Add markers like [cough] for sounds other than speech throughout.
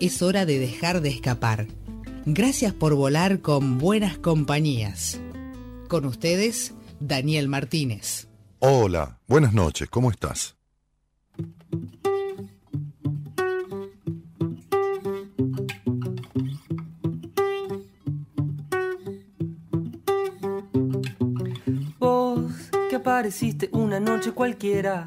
es hora de dejar de escapar. Gracias por volar con buenas compañías. Con ustedes, Daniel Martínez. Hola, buenas noches, ¿cómo estás? Vos que apareciste una noche cualquiera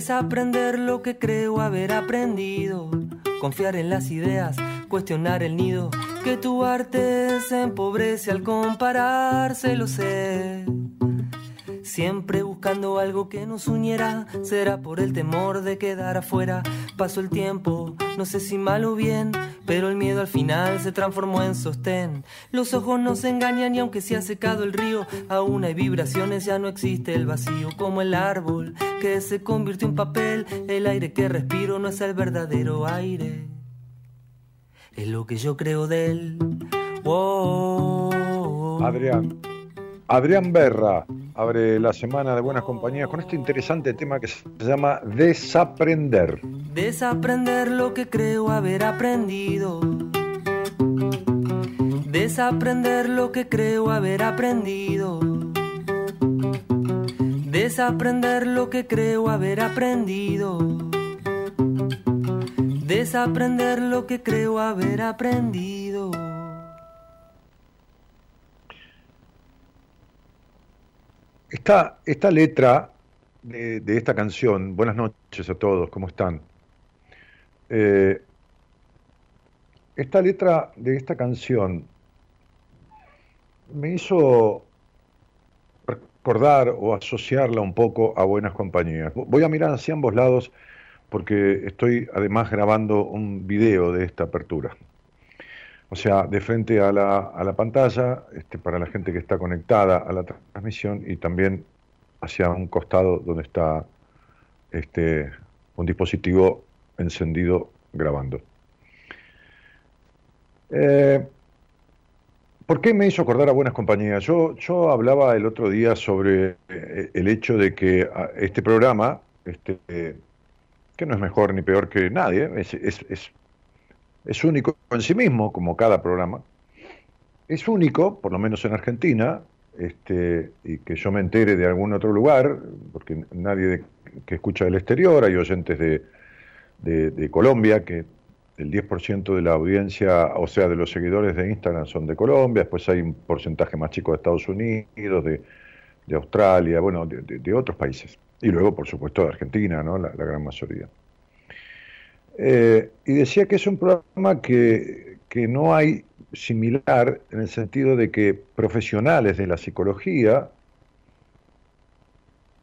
Desaprender lo que creo haber aprendido. Confiar en las ideas, cuestionar el nido. Que tu arte se empobrece al compararse, lo sé. Siempre buscando algo que nos uniera, será por el temor de quedar afuera. Pasó el tiempo, no sé si mal o bien, pero el miedo al final se transformó en sostén. Los ojos nos engañan y aunque se ha secado el río, aún hay vibraciones, ya no existe el vacío como el árbol que se convirtió en papel. El aire que respiro no es el verdadero aire, es lo que yo creo de él. Adrián, Adrián Berra abre la semana de Buenas Compañías con este interesante tema que se llama Desaprender. Desaprender lo que creo haber aprendido. Desaprender lo que creo haber aprendido. Desaprender lo que creo haber aprendido. Desaprender lo que creo haber aprendido. Esta, esta letra de, esta canción, buenas noches a todos, ¿cómo están? Eh, esta letra de esta canción me hizo recordar o asociarla un poco a buenas compañías. Voy a mirar hacia ambos lados porque estoy además grabando un video de esta apertura. O sea, de frente a la, a la pantalla, este, para la gente que está conectada a la transmisión y también hacia un costado donde está este, un dispositivo encendido grabando. Eh, ¿Por qué me hizo acordar a Buenas Compañías? Yo, yo hablaba el otro día sobre eh, el hecho de que ah, este programa, este, que no es mejor ni peor que nadie, es, es es único en sí mismo, como cada programa. Es único, por lo menos en Argentina, este, y que yo me entere de algún otro lugar, porque nadie que escucha del exterior, hay oyentes de, de, Colombia, que el 10% de la audiencia, o sea, de los seguidores de Instagram son de Colombia, después hay un porcentaje más chico de Estados Unidos, de, de Australia, bueno, de, otros países. Y luego, por supuesto, de Argentina, ¿no? la gran mayoría. Eh, y decía que es un programa que, no hay similar en el sentido de que profesionales de la psicología,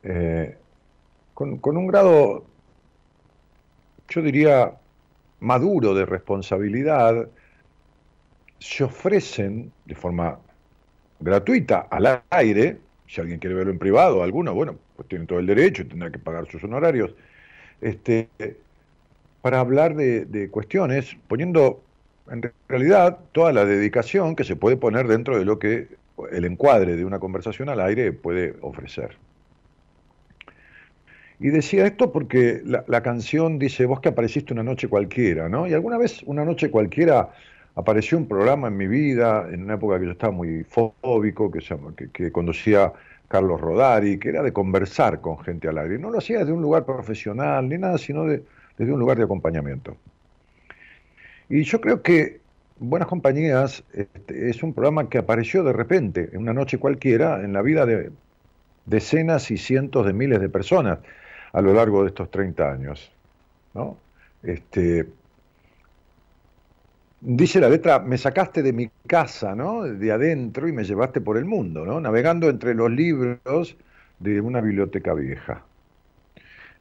eh, con, con, un grado, yo diría, maduro de responsabilidad, se ofrecen de forma gratuita al aire, si alguien quiere verlo en privado, alguno, bueno, pues tiene todo el derecho tendrá que pagar sus honorarios, este, para hablar de, cuestiones, poniendo en realidad toda la dedicación que se puede poner dentro de lo que el encuadre de una conversación al aire puede ofrecer. Y decía esto porque la, la, canción dice, vos que apareciste una noche cualquiera, ¿no? Y alguna vez una noche cualquiera apareció un programa en mi vida, en una época que yo estaba muy fóbico, que, que, que conducía Carlos Rodari, que era de conversar con gente al aire. No lo hacía desde un lugar profesional ni nada, sino de, desde un lugar de acompañamiento. Y yo creo que Buenas Compañías este, es un programa que apareció de repente, en una noche cualquiera, en la vida de decenas y cientos de miles de personas a lo largo de estos 30 años. ¿no? Este, Dice la letra, me sacaste de mi casa, ¿no? De adentro y me llevaste por el mundo, ¿no? Navegando entre los libros de una biblioteca vieja.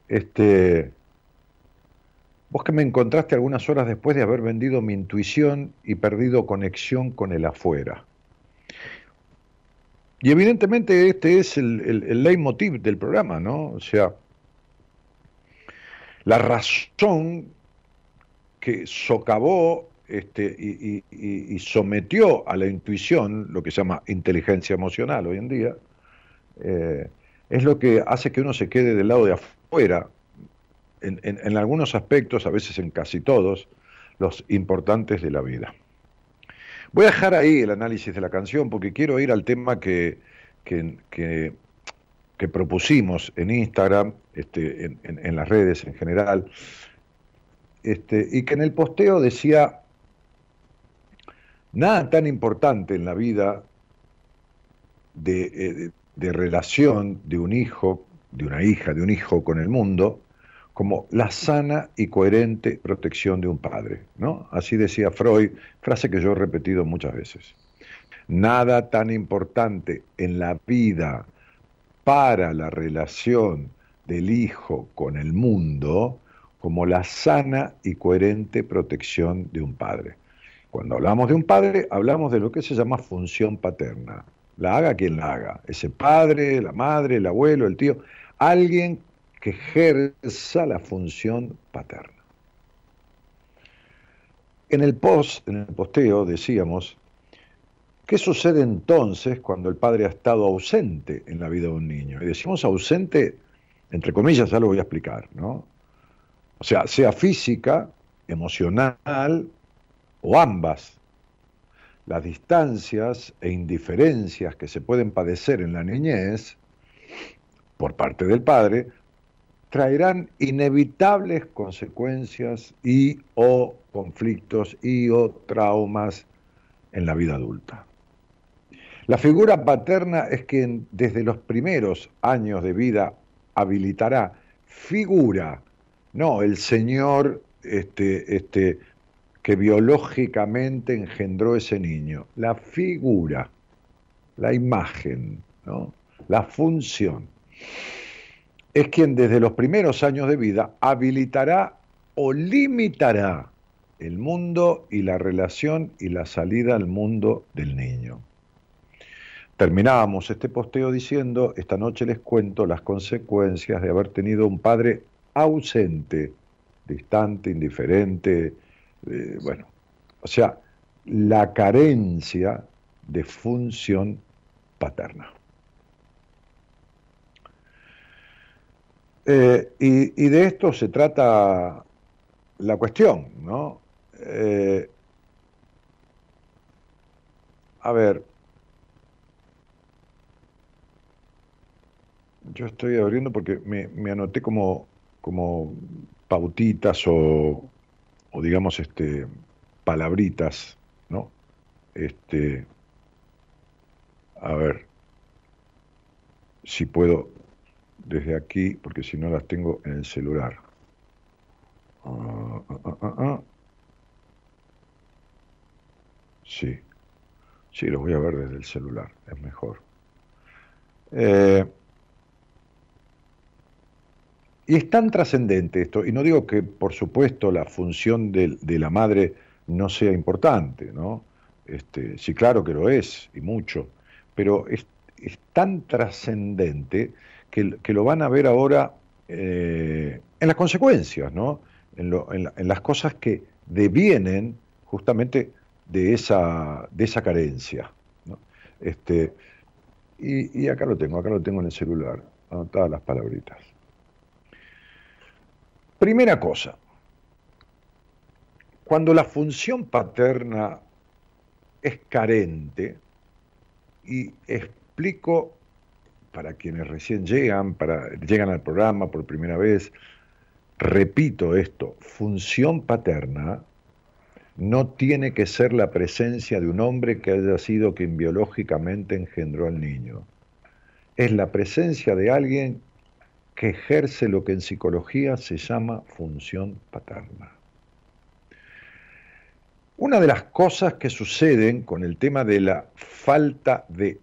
Este, vos que me encontraste algunas horas después de haber vendido mi intuición y perdido conexión con el afuera. Y evidentemente este es el, el, leitmotiv del programa, ¿no? O sea, la razón que socavó este, y, sometió a la intuición, lo que se llama inteligencia emocional hoy en día, eh, es lo que hace que uno se quede del lado de afuera, en, algunos aspectos, a veces en casi todos, los importantes de la vida. Voy a dejar ahí el análisis de la canción porque quiero ir al tema que, que, propusimos en Instagram, este, en, las redes en general, este, y que en el posteo decía Nada tan importante en la vida eh, de, relación de un hijo, de una hija, de un hijo con el mundo, como la sana y coherente protección de un padre. ¿no? Así decía Freud, frase que yo he repetido muchas veces. Nada tan importante en la vida para la relación del hijo con el mundo como la sana y coherente protección de un padre. Cuando hablamos de un padre, hablamos de lo que se llama función paterna. La haga quien la haga. Ese padre, la madre, el abuelo, el tío. Alguien ejerza la función paterna. En el post, en el posteo, decíamos, ¿qué sucede entonces cuando el padre ha estado ausente en la vida de un niño? Y decimos ausente, entre comillas, ya lo voy a explicar, ¿no? O sea, sea física, emocional o ambas. Las distancias e indiferencias que se pueden padecer en la niñez por parte del padre traerán inevitables consecuencias y o conflictos y o traumas en la vida adulta. La figura paterna es quien desde los primeros años de vida habilitará figura, no el señor este, este, que biológicamente engendró ese niño, la figura, la imagen, ¿no? la función. Es quien desde los primeros años de vida habilitará o limitará el mundo y la relación y la salida al mundo del niño. Terminábamos este posteo diciendo, esta noche les cuento las consecuencias de haber tenido un padre ausente, distante, indiferente, eh, bueno, o sea, la carencia de función paterna. Eh, y, de esto se trata la cuestión, ¿no? Eh, a ver, yo estoy abriendo porque me, me anoté como, como pautitas o, o digamos este palabritas, ¿no? Este a ver si puedo desde aquí, porque si no las tengo en el celular. Ah, ah, ah, sí, sí, lo voy a ver desde el celular, es mejor. Eh, y es tan trascendente esto, y no digo que por supuesto la función de, la madre no sea importante, ¿no? Este, sí, claro que lo es, y mucho, pero es, tan trascendente que, lo van a ver ahora eh, en las consecuencias, ¿no? En, las cosas que devienen justamente de esa, de esa carencia. Este, y acá lo tengo, acá lo tengo en el celular, anotadas las palabritas. Primera cosa, cuando la función paterna es carente, y explico para quienes recién llegan, para, llegan al programa por primera vez, repito esto, función paterna no tiene que ser la presencia de un hombre que haya sido quien biológicamente engendró al niño. Es la presencia de alguien que ejerce lo que en psicología se llama función paterna. Una de las cosas que suceden con el tema de la falta de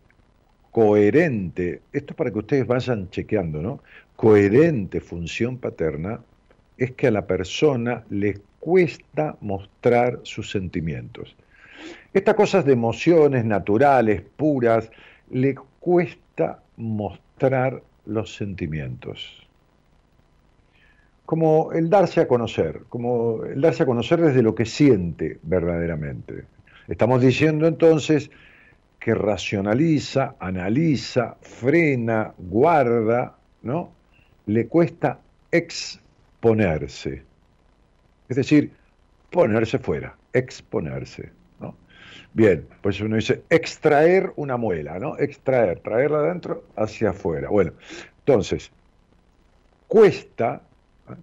coherente, esto es para que ustedes vayan chequeando, ¿no? Coherente función paterna, es que a la persona le cuesta mostrar sus sentimientos. Estas cosas de emociones naturales, puras, le cuesta mostrar los sentimientos. Como el darse a conocer, como el darse a conocer desde lo que siente verdaderamente. Estamos diciendo entonces que racionaliza, analiza, frena, guarda, ¿no? Le cuesta exponerse. Es decir, ponerse fuera, exponerse. Bien, pues uno dice extraer una muela, ¿no? Extraer, traerla adentro hacia afuera. Bueno, entonces, cuesta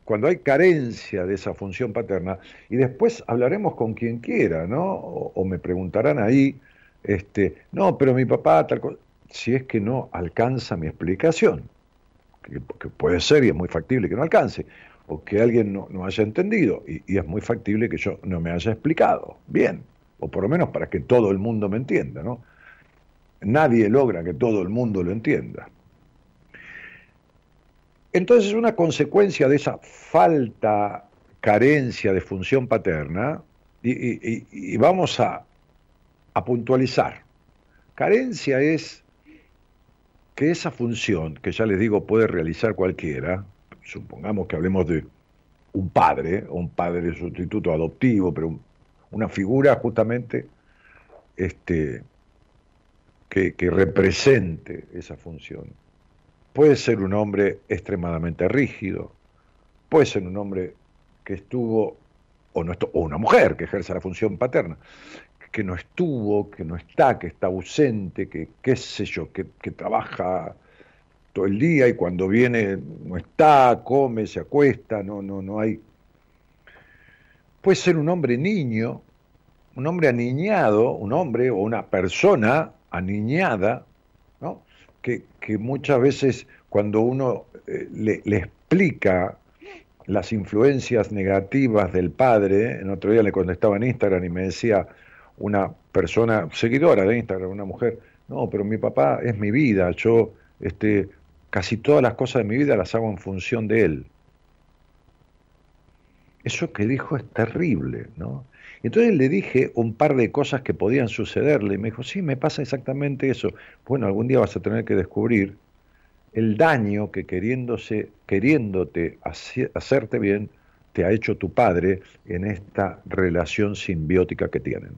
cuando hay carencia de esa función paterna, y después hablaremos con quien quiera, ¿no? O, me preguntarán ahí, este, no, pero mi papá, tal cosa, si es que no alcanza mi explicación, que, puede ser y es muy factible que no alcance, o que alguien no, no haya entendido, y, y es muy factible que yo no me haya explicado. Bien, o por lo menos para que todo el mundo me entienda, ¿no? Nadie logra que todo el mundo lo entienda. Entonces, una consecuencia de esa falta, carencia de función paterna, y, vamos a, a puntualizar, carencia es que esa función, que ya les digo puede realizar cualquiera, supongamos que hablemos de un padre, o un padre sustituto adoptivo, pero un, una figura justamente este, que, represente esa función. Puede ser un hombre extremadamente rígido, puede ser un hombre que estuvo, o, no o una mujer que ejerce la función paterna, que no estuvo, que no está, que está ausente, que qué sé yo, que, que trabaja todo el día y cuando viene no está, come, se acuesta, no, no, no hay Puede ser un hombre niño, un hombre aniñado, un hombre o una persona aniñada, ¿no? que, muchas veces cuando uno eh, le, explica las influencias negativas del padre, en otro día le contestaba en Instagram y me decía una persona seguidora de Instagram, una mujer, no, pero mi papá es mi vida, yo este, casi todas las cosas de mi vida las hago en función de él. Eso que dijo es terrible, ¿no? Entonces le dije un par de cosas que podían sucederle y me dijo, sí, me pasa exactamente eso. Bueno, algún día vas a tener que descubrir el daño que queriéndose, queriéndote hacerte bien, te ha hecho tu padre en esta relación simbiótica que tienen.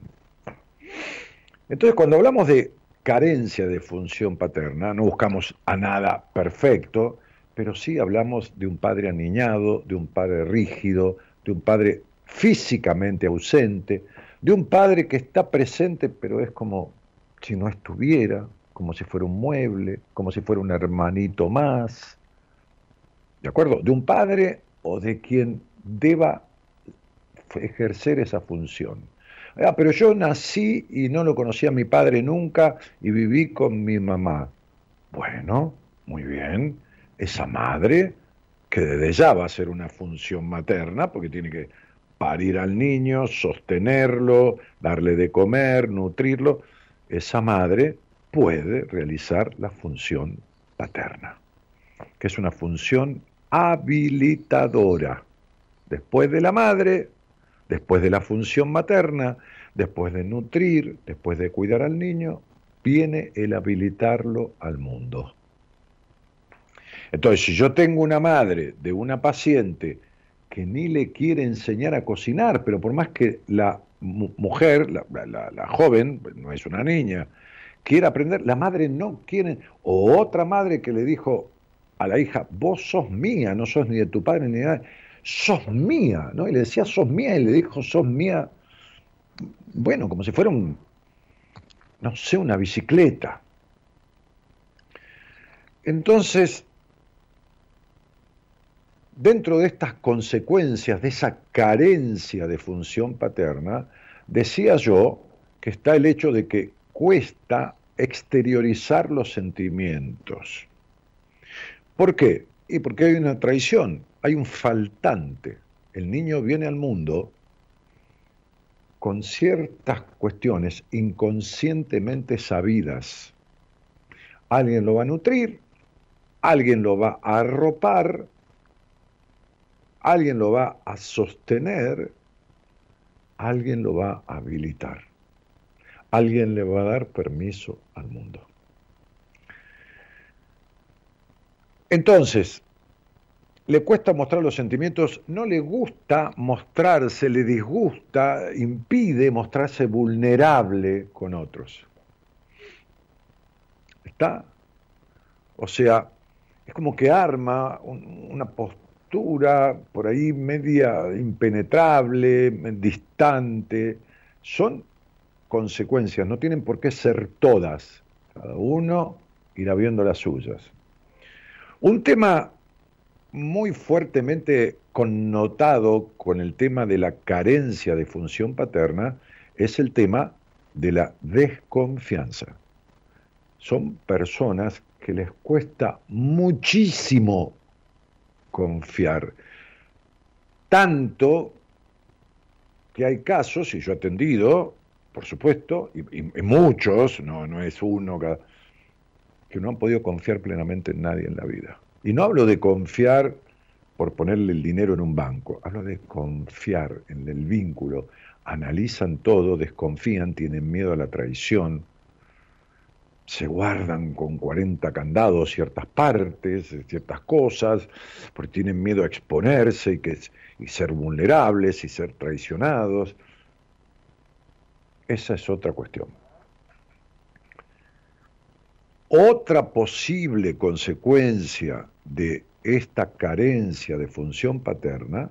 Entonces, cuando hablamos de carencia de función paterna, no buscamos a nada perfecto, pero sí hablamos de un padre aniñado, de un padre rígido, de un padre físicamente ausente, de un padre que está presente pero es como si no estuviera, como si fuera un mueble, como si fuera un hermanito más. ¿De acuerdo? De un padre o de quien deba ejercer esa función. Ah, pero yo nací y no lo conocía a mi padre nunca y viví con mi mamá. Bueno, muy bien. Esa madre que desde ya va a ser una función materna, porque tiene que parir al niño, sostenerlo, darle de comer, nutrirlo, esa madre puede realizar la función paterna, que es una función habilitadora. Después de la madre, después de la función materna, después de nutrir, después de cuidar al niño, viene el habilitarlo al mundo. Entonces, si yo tengo una madre de una paciente que ni le quiere enseñar a cocinar, pero por más que la mujer, la, joven, no es una niña, quiere aprender, la madre no quiere, o otra madre que le dijo a la hija, vos sos mía, no sos ni de tu padre ni de nadie, sos mía, ¿no? Y le decía, sos mía, y le dijo, sos mía, bueno, como si fuera un, no sé, una bicicleta. Entonces, dentro de estas consecuencias, de esa carencia de función paterna, decía yo que está el hecho de que cuesta exteriorizar los sentimientos. ¿Por qué? Y porque hay una traición, hay un faltante. El niño viene al mundo con ciertas cuestiones inconscientemente sabidas. Alguien lo va a nutrir, alguien lo va a arropar, alguien lo va a sostener, alguien lo va a habilitar, alguien le va a dar permiso al mundo. Entonces, le cuesta mostrar los sentimientos, no le gusta mostrarse, le disgusta, impide mostrarse vulnerable con otros. ¿Está? O sea, es como que arma una postura por ahí media impenetrable, distante, son consecuencias, no tienen por qué ser todas. Cada uno irá viendo las suyas. Un tema muy fuertemente connotado con el tema de la carencia de función paterna es el tema de la desconfianza. Son personas que les cuesta muchísimo confiar. Tanto que hay casos, y yo he atendido, por supuesto, y, muchos, no, no es uno, que no han podido confiar plenamente en nadie en la vida. Y no hablo de confiar por ponerle el dinero en un banco, hablo de confiar en el vínculo. Analizan todo, desconfían, tienen miedo a la traición, se guardan con 40 candados ciertas partes, ciertas cosas, porque tienen miedo a exponerse y, que, y ser vulnerables y ser traicionados. Esa es otra cuestión. Otra posible consecuencia de esta carencia de función paterna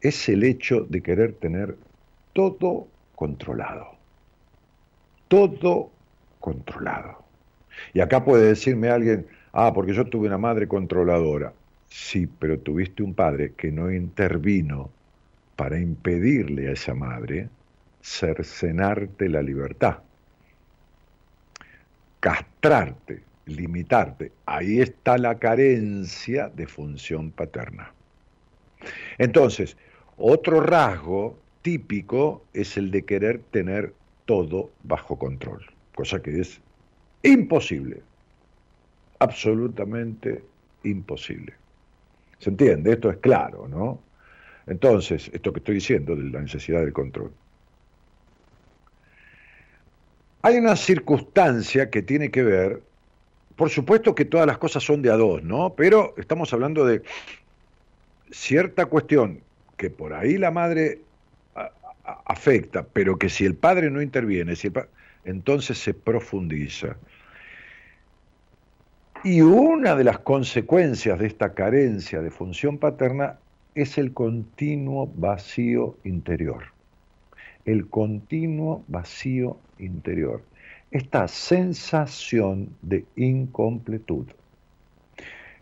es el hecho de querer tener todo controlado. Todo controlado. Y acá puede decirme alguien, ah, porque yo tuve una madre controladora. Sí, pero tuviste un padre que no intervino para impedirle a esa madre cercenarte la libertad, castrarte, limitarte. Ahí está la carencia de función paterna. Entonces, otro rasgo típico es el de querer tener todo bajo control cosa que es imposible, absolutamente imposible. ¿Se entiende? Esto es claro, ¿no? Entonces, esto que estoy diciendo de la necesidad del control. Hay una circunstancia que tiene que ver, por supuesto que todas las cosas son de a dos, ¿no? Pero estamos hablando de cierta cuestión que por ahí la madre afecta, pero que si el padre no interviene, si entonces se profundiza. Y una de las consecuencias de esta carencia de función paterna es el continuo vacío interior. El continuo vacío interior. Esta sensación de incompletud.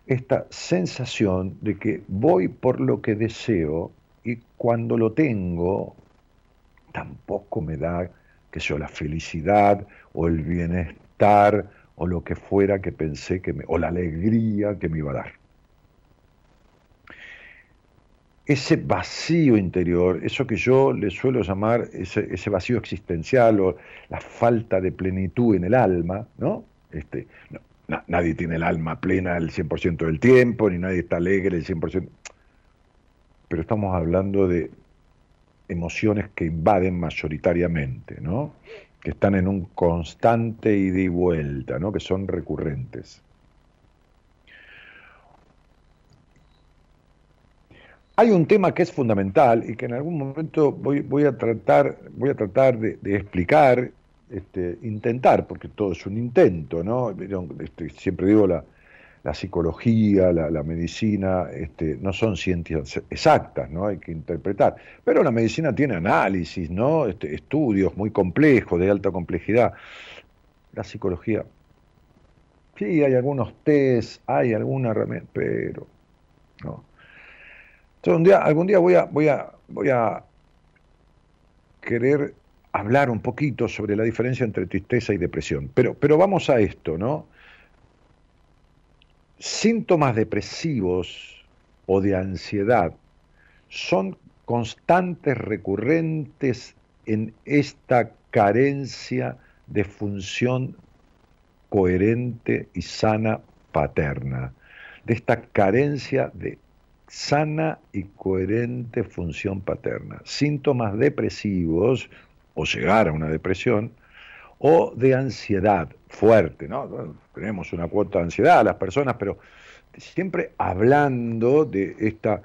Esta sensación de que voy por lo que deseo y cuando lo tengo tampoco me da que sea la felicidad o el bienestar o lo que fuera que pensé que me, o la alegría que me iba a dar. Ese vacío interior, eso que yo le suelo llamar ese, vacío existencial o la falta de plenitud en el alma, ¿no? Este, nadie tiene el alma plena el 100% del tiempo, ni nadie está alegre el 100%, pero estamos hablando de emociones que invaden mayoritariamente, ¿no? que están en un constante ida y vuelta, ¿no? que son recurrentes. Hay un tema que es fundamental y que en algún momento voy, voy a tratar, voy a tratar de, explicar, este, intentar, porque todo es un intento, ¿no? Este, siempre digo la, la psicología, la, medicina, este, no son ciencias exactas, ¿no? Hay que interpretar. Pero la medicina tiene análisis, ¿no? Este, estudios muy complejos, de alta complejidad. La psicología, sí, hay algunos test, hay alguna herramienta, pero no día, algún día voy a querer hablar un poquito sobre la diferencia entre tristeza y depresión. Pero, pero vamos a esto, ¿no? Síntomas depresivos o de ansiedad son constantes, recurrentes en esta carencia de función coherente y sana paterna, de esta carencia de sana y coherente función paterna. Síntomas depresivos, o llegar a una depresión, o de ansiedad fuerte, ¿no? Tenemos una cuota de ansiedad a las personas, pero siempre hablando de esta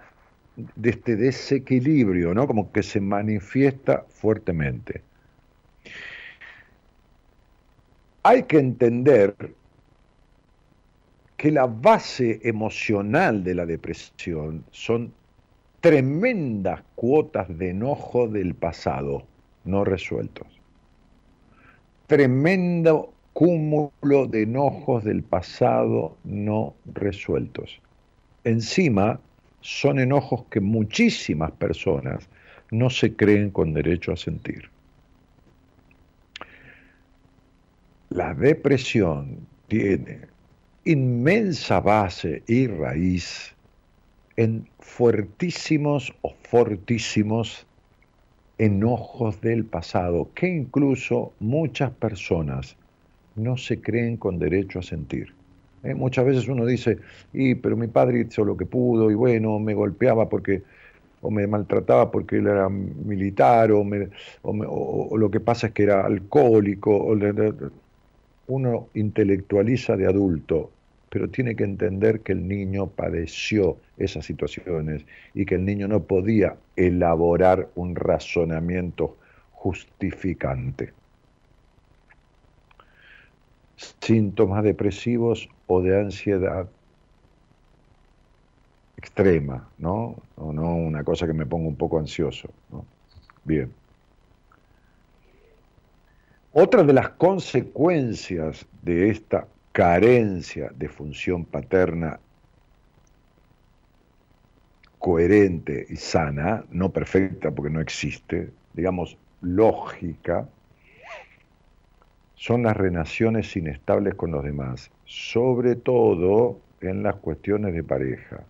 de este desequilibrio, ¿no? Como que se manifiesta fuertemente. Hay que entender que la base emocional de la depresión son tremendas cuotas de enojo del pasado no resueltos. Tremendo cúmulo de enojos del pasado no resueltos. Encima, son enojos que muchísimas personas no se creen con derecho a sentir. La depresión tiene inmensa base y raíz en fuertísimos o fortísimos enojos del pasado que incluso muchas personas no se creen con derecho a sentir. Eh, muchas veces uno dice, y, pero mi padre hizo lo que pudo y bueno, me golpeaba porque o me maltrataba porque él era militar o, o, lo que pasa es que era alcohólico. uno intelectualiza de adulto pero tiene que entender que el niño padeció esas situaciones y que el niño no podía elaborar un razonamiento justificante. Síntomas depresivos o de ansiedad extrema, ¿no? O no una cosa que me ponga un poco ansioso. Bien. Otra de las consecuencias de esta carencia de función paterna coherente y sana, no perfecta porque no existe, digamos, lógica, son las relaciones inestables con los demás, sobre todo en las cuestiones de pareja.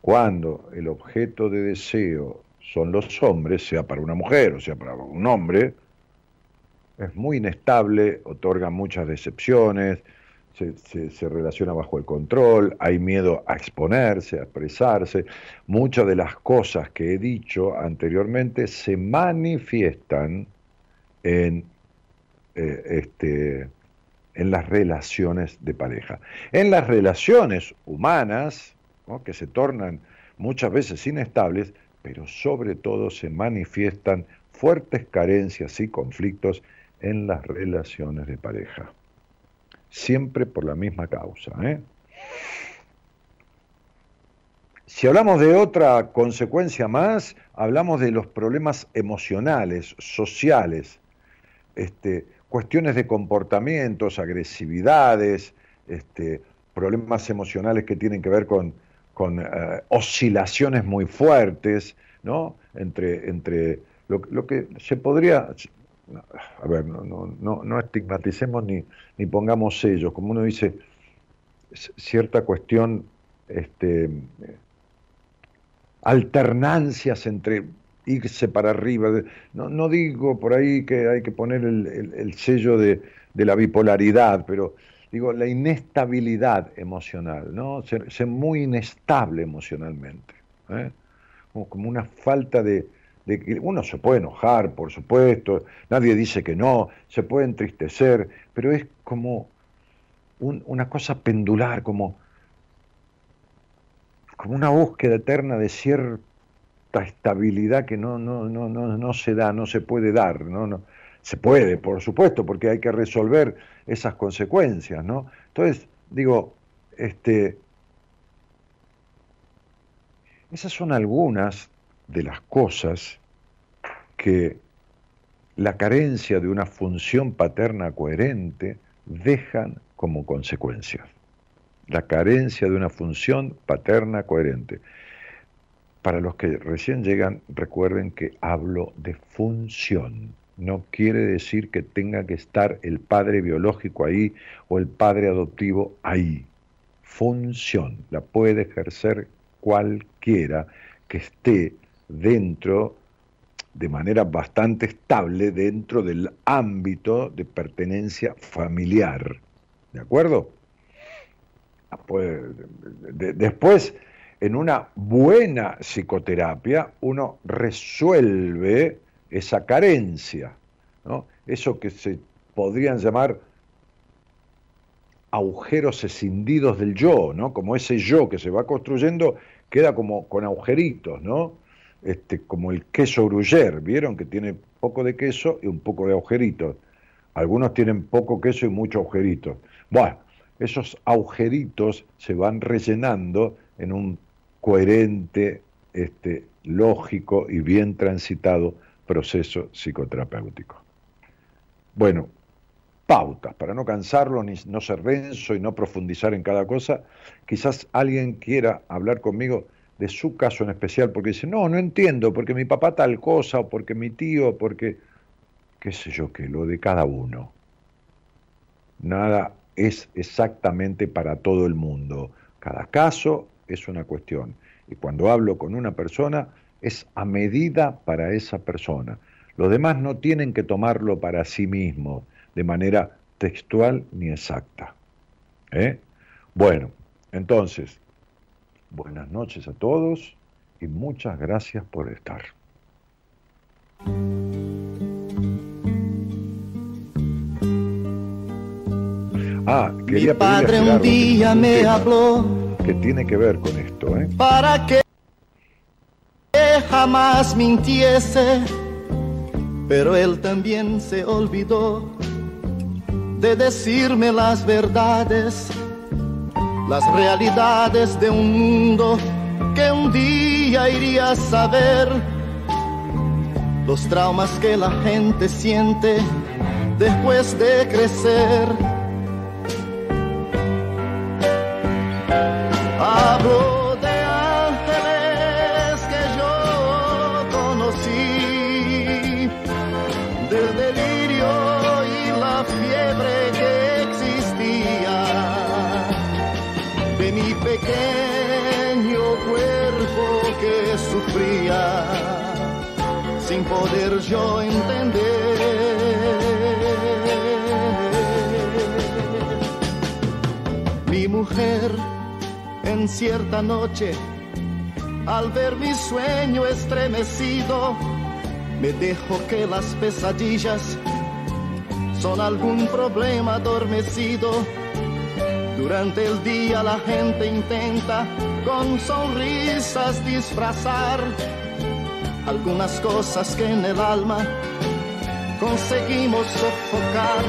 Cuando el objeto de deseo son los hombres, sea para una mujer o sea para un hombre, es muy inestable, otorga muchas decepciones, se, relaciona bajo el control, hay miedo a exponerse, a expresarse. Muchas de las cosas que he dicho anteriormente se manifiestan en, eh, este, en las relaciones de pareja. En las relaciones humanas, que se tornan muchas veces inestables, pero sobre todo se manifiestan fuertes carencias y conflictos en las relaciones de pareja siempre por la misma causa. ¿eh? Si hablamos de otra consecuencia más, hablamos de los problemas emocionales, sociales, este, cuestiones de comportamientos, agresividades, este, problemas emocionales que tienen que ver con, eh, oscilaciones muy fuertes, ¿no? Entre, entre lo, que se podría, a ver, no, no, no, estigmaticemos ni, ni pongamos sellos, como uno dice, cierta cuestión este, alternancias entre irse para arriba. No, no digo por ahí que hay que poner el, sello de, la bipolaridad, pero digo la inestabilidad emocional, ¿no? Ser, muy inestable emocionalmente. ¿eh? Como, una falta de, de que uno se puede enojar, por supuesto, nadie dice que no, se puede entristecer, pero es como una cosa pendular, como, como una búsqueda eterna de cierta estabilidad que no, no, no, no, no se da, no se puede dar, no, no, se puede, por supuesto, porque hay que resolver esas consecuencias, ¿no? Entonces, digo, este, esas son algunas de las cosas que la carencia de una función paterna coherente dejan como consecuencia. La carencia de una función paterna coherente. Para los que recién llegan, recuerden que hablo de función. No quiere decir que tenga que estar el padre biológico ahí o el padre adoptivo ahí. Función. La puede ejercer cualquiera que esté dentro de manera bastante estable dentro del ámbito de pertenencia familiar. ¿De acuerdo? Después, en una buena psicoterapia, uno resuelve esa carencia, ¿no? eso que se podrían llamar agujeros escindidos del yo, ¿no? como ese yo que se va construyendo queda como con agujeritos, ¿no? Este, como el queso gruyer, ¿vieron? Que tiene poco de queso y un poco de agujeritos. Algunos tienen poco queso y mucho agujerito. Bueno, esos agujeritos se van rellenando en un coherente, este, lógico y bien transitado proceso psicoterapéutico. Bueno, pautas, para no cansarlo, ni no ser denso y no profundizar en cada cosa, quizás alguien quiera hablar conmigo de su caso en especial, porque dice, no, no entiendo, porque mi papá tal cosa, o porque mi tío, porque, qué sé yo, que lo de cada uno. Nada es exactamente para todo el mundo. Cada caso es una cuestión. Y cuando hablo con una persona, es a medida para esa persona. Los demás no tienen que tomarlo para sí mismos de manera textual ni exacta. ¿eh? Bueno, entonces, Buenas noches a todos y muchas gracias por estar. Ah, quería Mi padre un día me habló que tiene que ver con esto, ¿eh? Para que jamás mintiese, pero él también se olvidó de decirme las verdades las realidades de un mundo que un día iría a saber, los traumas que la gente siente después de crecer. Que sufría sin poder yo entender. Mi mujer en cierta noche, al ver mi sueño estremecido, me dijo que las pesadillas son algún problema adormecido durante el día la gente intenta con sonrisas disfrazar algunas cosas que en el alma conseguimos sofocar.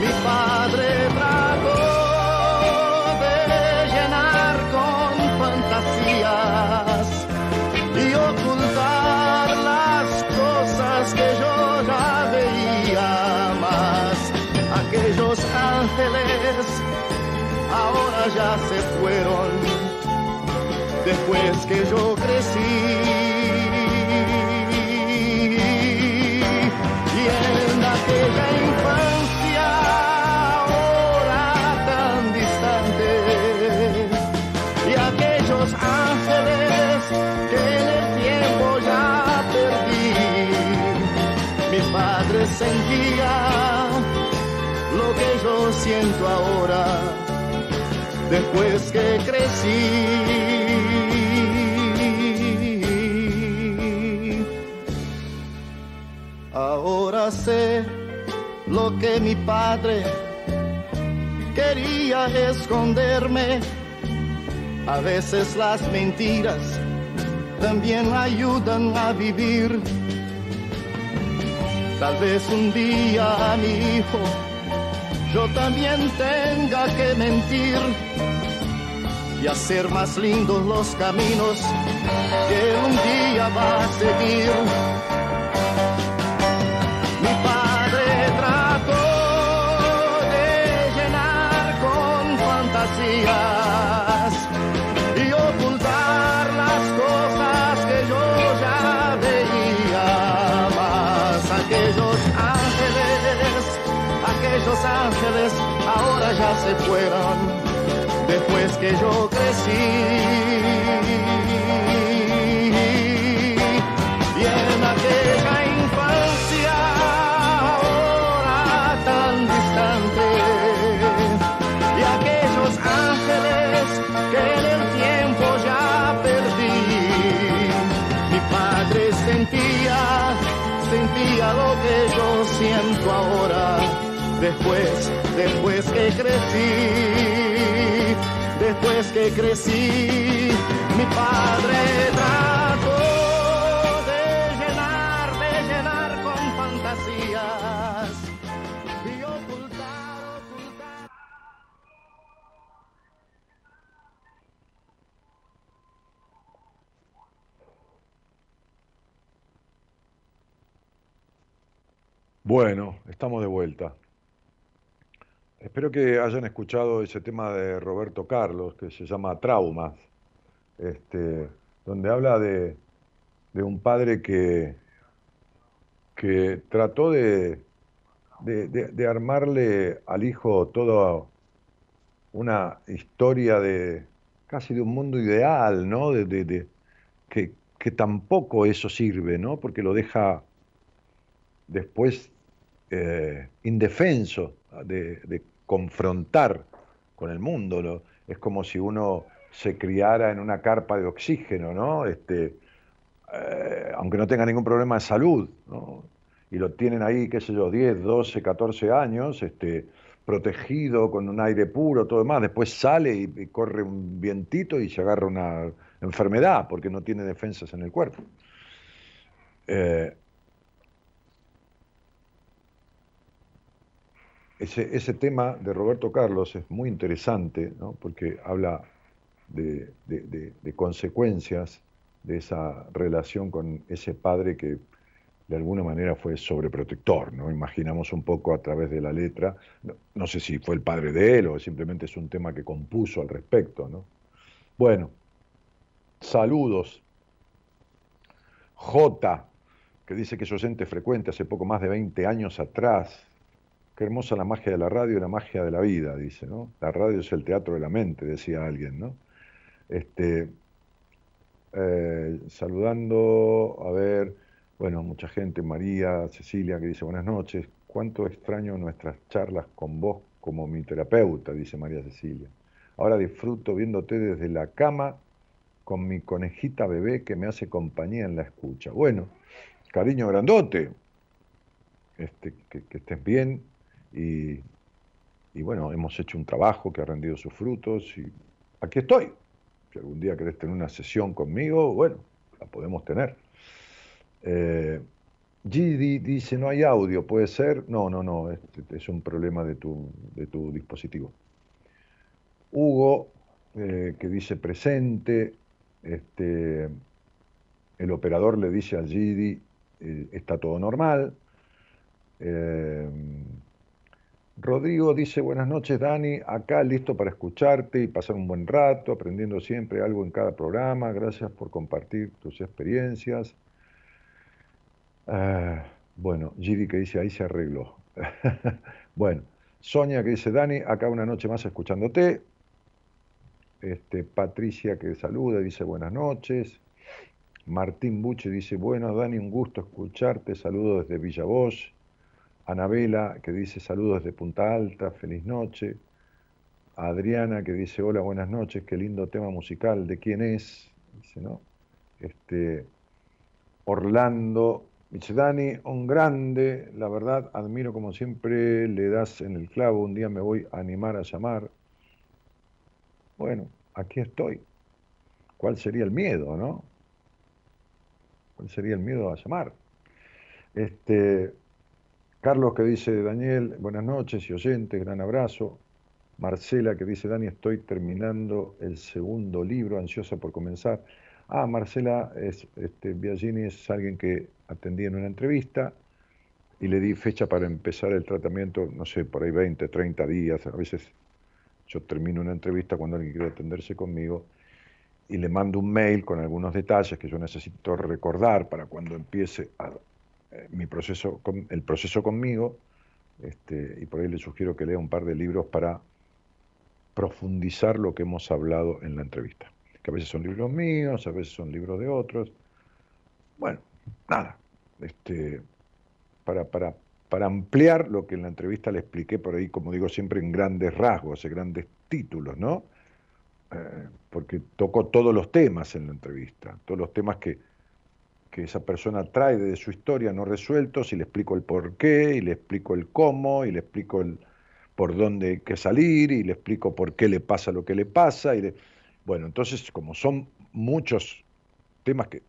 Mi padre trató ya se fueron después que yo crecí. Después que crecí. Ahora sé lo que mi padre quería esconderme. A veces las mentiras también ayudan a vivir. Tal vez un día mi hijo yo también tenga que mentir y hacer más lindos los caminos que un día va a seguir. Mi que yo crecí. Y en aquella infancia ahora tan distante, y aquellos ángeles que en el tiempo ya perdí, mi padre sentía, sentía lo que yo siento ahora, después, después que crecí después que crecí, mi padre trató de llenar, de llenar con fantasías y ocultar, ocultar. Bueno, estamos de vuelta. Espero que hayan escuchado ese tema de Roberto Carlos que se llama Traumas, este, donde habla de, de un padre que, que trató de, de, de- armarle al hijo toda una historia de casi de un mundo ideal, ¿no? De- que, que tampoco eso sirve, ¿no? Porque lo deja después eh, indefenso de, de confrontar con el mundo. Es como si uno se criara en una carpa de oxígeno, ¿no? Este, eh, aunque no tenga ningún problema de salud, ¿no? Y lo tienen ahí, qué sé yo, 10, 12, 14 años, este, protegido, con un aire puro, todo demás. Después sale y, y corre un vientito y se agarra una enfermedad porque no tiene defensas en el cuerpo. Eh, Ese, ese tema de Roberto Carlos es muy interesante, ¿no? porque habla de, de- consecuencias de esa relación con ese padre que de alguna manera fue sobreprotector, ¿no? Imaginamos un poco a través de la letra, no, no sé si fue el padre de él o simplemente es un tema que compuso al respecto, ¿no? Bueno, saludos. J, que dice que es oyente frecuente hace poco más de 20 años atrás. Qué hermosa la magia de la radio y la magia de la vida, dice, ¿no? La radio es el teatro de la mente, decía alguien, ¿no? Este, eh, saludando, a ver, bueno, mucha gente, María, Cecilia, que dice buenas noches. Cuánto extraño nuestras charlas con vos como mi terapeuta, dice María Cecilia. Ahora disfruto viéndote desde la cama con mi conejita bebé que me hace compañía en la escucha. Bueno, cariño grandote, este, que, que estés bien y, bueno, hemos hecho un trabajo que ha rendido sus frutos y aquí estoy. Si algún día querés tener una sesión conmigo, bueno, la podemos tener. Eh, Gidi dice, no hay audio, ¿puede ser? No, no, no, es, es un problema de tu, dispositivo. Hugo, eh, que dice presente, este, el operador le dice al Gidi, eh, está todo normal. Eh, Rodrigo dice, buenas noches Dani, acá listo para escucharte y pasar un buen rato, aprendiendo siempre algo en cada programa. Gracias por compartir tus experiencias. Ah, bueno, Gidi que dice, ahí se arregló. [laughs] bueno, Sonia que dice, Dani, acá una noche más escuchándote. Este, Patricia que saluda, dice buenas noches. Martín Buche dice, bueno, Dani, un gusto escucharte, saludo desde Villa. Anabela, que dice saludos desde Punta Alta, feliz noche. Adriana, que dice hola, buenas noches, qué lindo tema musical, ¿de quién es? Dice, ¿no? Este, Orlando, dice Dani, un grande, la verdad, admiro como siempre, le das en el clavo, un día me voy a animar a llamar. Bueno, aquí estoy. ¿Cuál sería el miedo, no? ¿Cuál sería el miedo a llamar? Este, Carlos que dice, Daniel, buenas noches y oyentes, gran abrazo. Marcela que dice, Dani, estoy terminando el segundo libro, ansiosa por comenzar. Ah, Marcela es, este, Biagini es alguien que atendí en una entrevista y le di fecha para empezar el tratamiento, no sé, por ahí 20, 30 días. A veces yo termino una entrevista cuando alguien quiere atenderse conmigo y le mando un mail con algunos detalles que yo necesito recordar para cuando empiece a, mi proceso, el proceso conmigo, este, y por ahí le sugiero que lea un par de libros para profundizar lo que hemos hablado en la entrevista. Que a veces son libros míos, a veces son libros de otros. Bueno, nada, este, para, para, para ampliar lo que en la entrevista le expliqué por ahí, como digo siempre, en grandes rasgos, en grandes títulos, ¿no? Eh, porque tocó todos los temas en la entrevista, todos los temas que, que esa persona trae de su historia no resueltos y le explico el por qué, y le explico el cómo, y le explico el por dónde hay que salir, y le explico por qué le pasa lo que le pasa. Y Bueno, entonces como son muchos temas que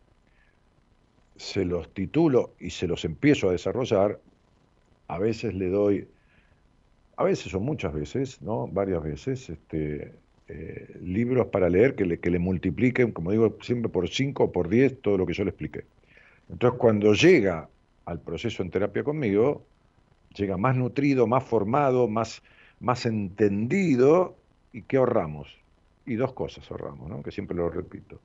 se los titulo y se los empiezo a desarrollar, a veces le doy, a veces o muchas veces, ¿no? Varias veces, este, eh, libros para leer que le, que le multipliquen, como digo, siempre por 5 o por 10 todo lo que yo le expliqué. Entonces, cuando llega al proceso en terapia conmigo, llega más nutrido, más formado, más, más entendido, ¿y qué ahorramos? Y dos cosas ahorramos, ¿no? que siempre lo repito.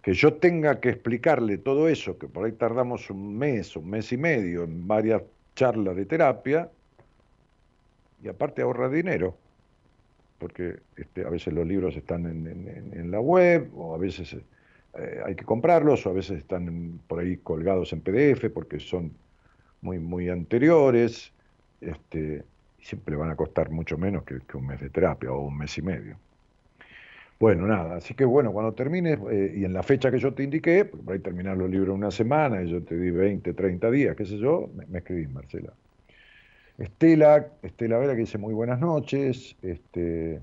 Que yo tenga que explicarle todo eso, que por ahí tardamos un mes, un mes y medio en varias charlas de terapia, y aparte ahorra dinero, porque este, a veces los libros están en la web, o a veces eh, hay que comprarlos o a veces están por ahí colgados en PDF porque son muy, muy anteriores. Este, siempre van a costar mucho menos que, un mes de terapia o un mes y medio. Bueno, nada, así que bueno, cuando termines, eh, y en la fecha que yo te indiqué, porque por ahí terminar los libros una semana, y yo te di 20, 30 días, qué sé yo, me escribís, Marcela. Estela, Estela Vera que dice muy buenas noches, este,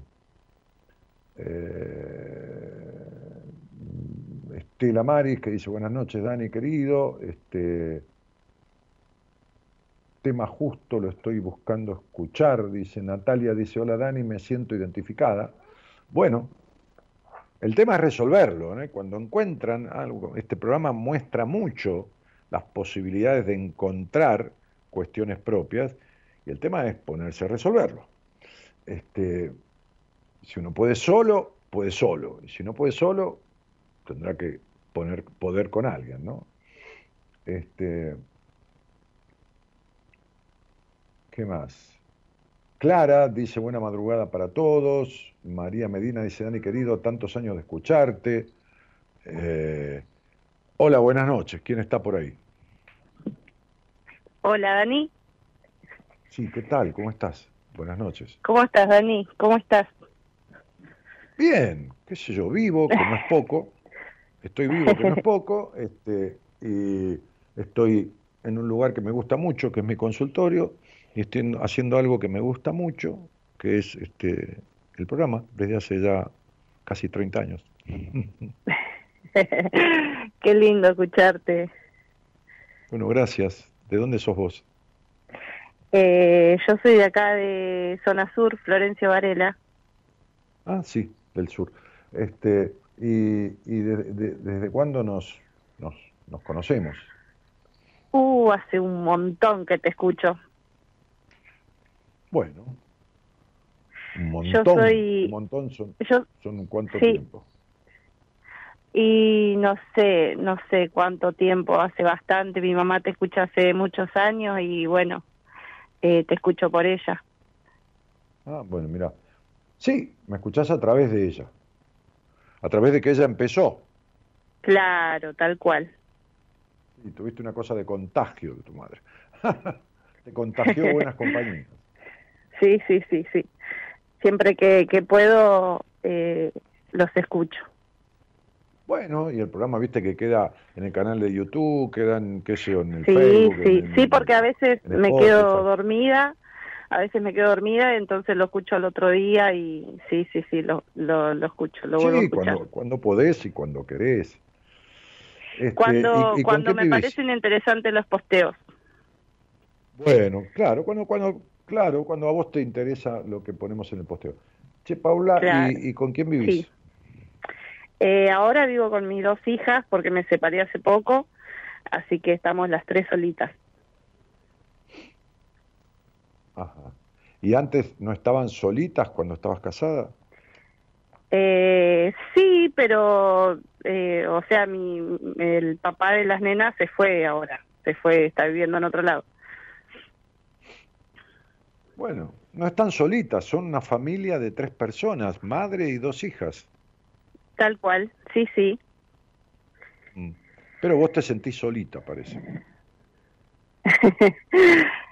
eh, Estela Maris, que dice buenas noches, Dani querido. Este, tema justo, lo estoy buscando escuchar, dice Natalia, dice, hola Dani, me siento identificada. Bueno, el tema es resolverlo. Cuando encuentran algo, este programa muestra mucho las posibilidades de encontrar cuestiones propias y el tema es ponerse a resolverlo. Este, si uno puede solo, puede solo. Y si no puede solo, tendrá que poner poder con alguien, ¿no? Este, ¿Qué más? Clara dice buena madrugada para todos. María Medina dice, Dani querido, tantos años de escucharte. Eh, hola, buenas noches. ¿Quién está por ahí? Hola, Dani. Sí, ¿qué tal? ¿Cómo estás? Buenas noches. ¿Cómo estás, Dani? ¿Cómo estás? Bien, qué sé yo, vivo, que no es [laughs] poco. Estoy vivo, que no es poco. Este, y estoy en un lugar que me gusta mucho, que es mi consultorio, y estoy haciendo algo que me gusta mucho, que es este el programa, desde hace ya casi 30 años. [laughs] Qué lindo escucharte. Bueno, gracias. ¿De dónde sos vos? Eh, yo soy de acá de Zona Sur, Florencio Varela. Ah, sí, del sur. Este, ¿Y, y desde cuándo nos, nos, nos conocemos? Uh, hace un montón que te escucho. Bueno, un montón, yo soy, un montón son, yo, son cuánto tiempo. Y no sé, no sé cuánto tiempo, hace bastante. Mi mamá te escucha hace muchos años y bueno, eh, te escucho por ella. Ah, bueno, mira, Sí, me escuchás a través de ella, a través de que ella empezó. Claro, tal cual. Y tuviste una cosa de contagio de tu madre. [laughs] Te contagió buenas compañías. [laughs] Sí, sí, sí, sí. Siempre que, que puedo eh, los escucho. Bueno, y el programa, viste, que queda en el canal de YouTube, quedan, qué sé yo, en el sí, Facebook. Sí, en- sí, porque a veces en me quedo dormida, a veces me quedo dormida, entonces lo escucho al otro día y sí, sí, sí, lo, lo, lo escucho, lo vuelvo a Sí, escuchar. cuando, cuando podés y cuando querés. Este, Cuando, ¿y- y con cuando me vivís? parecen interesantes los posteos. Bueno, claro, cuando, cuando, claro, cuando a vos te interesa lo que ponemos en el posteo. Che, Paula, Claro. ¿y, y con quién vivís? Sí. Eh, ahora vivo con mis dos hijas porque me separé hace poco, así que estamos las tres solitas. Ajá. ¿Y antes no estaban solitas cuando estabas casada? Eh, sí, pero, eh, o sea, mi, el papá de las nenas se fue ahora, se fue, está viviendo en otro lado. Bueno, no están solitas, son una familia de tres personas, madre y dos hijas. Tal cual, sí, sí. Mm. Pero vos te sentís solita, parece. [laughs]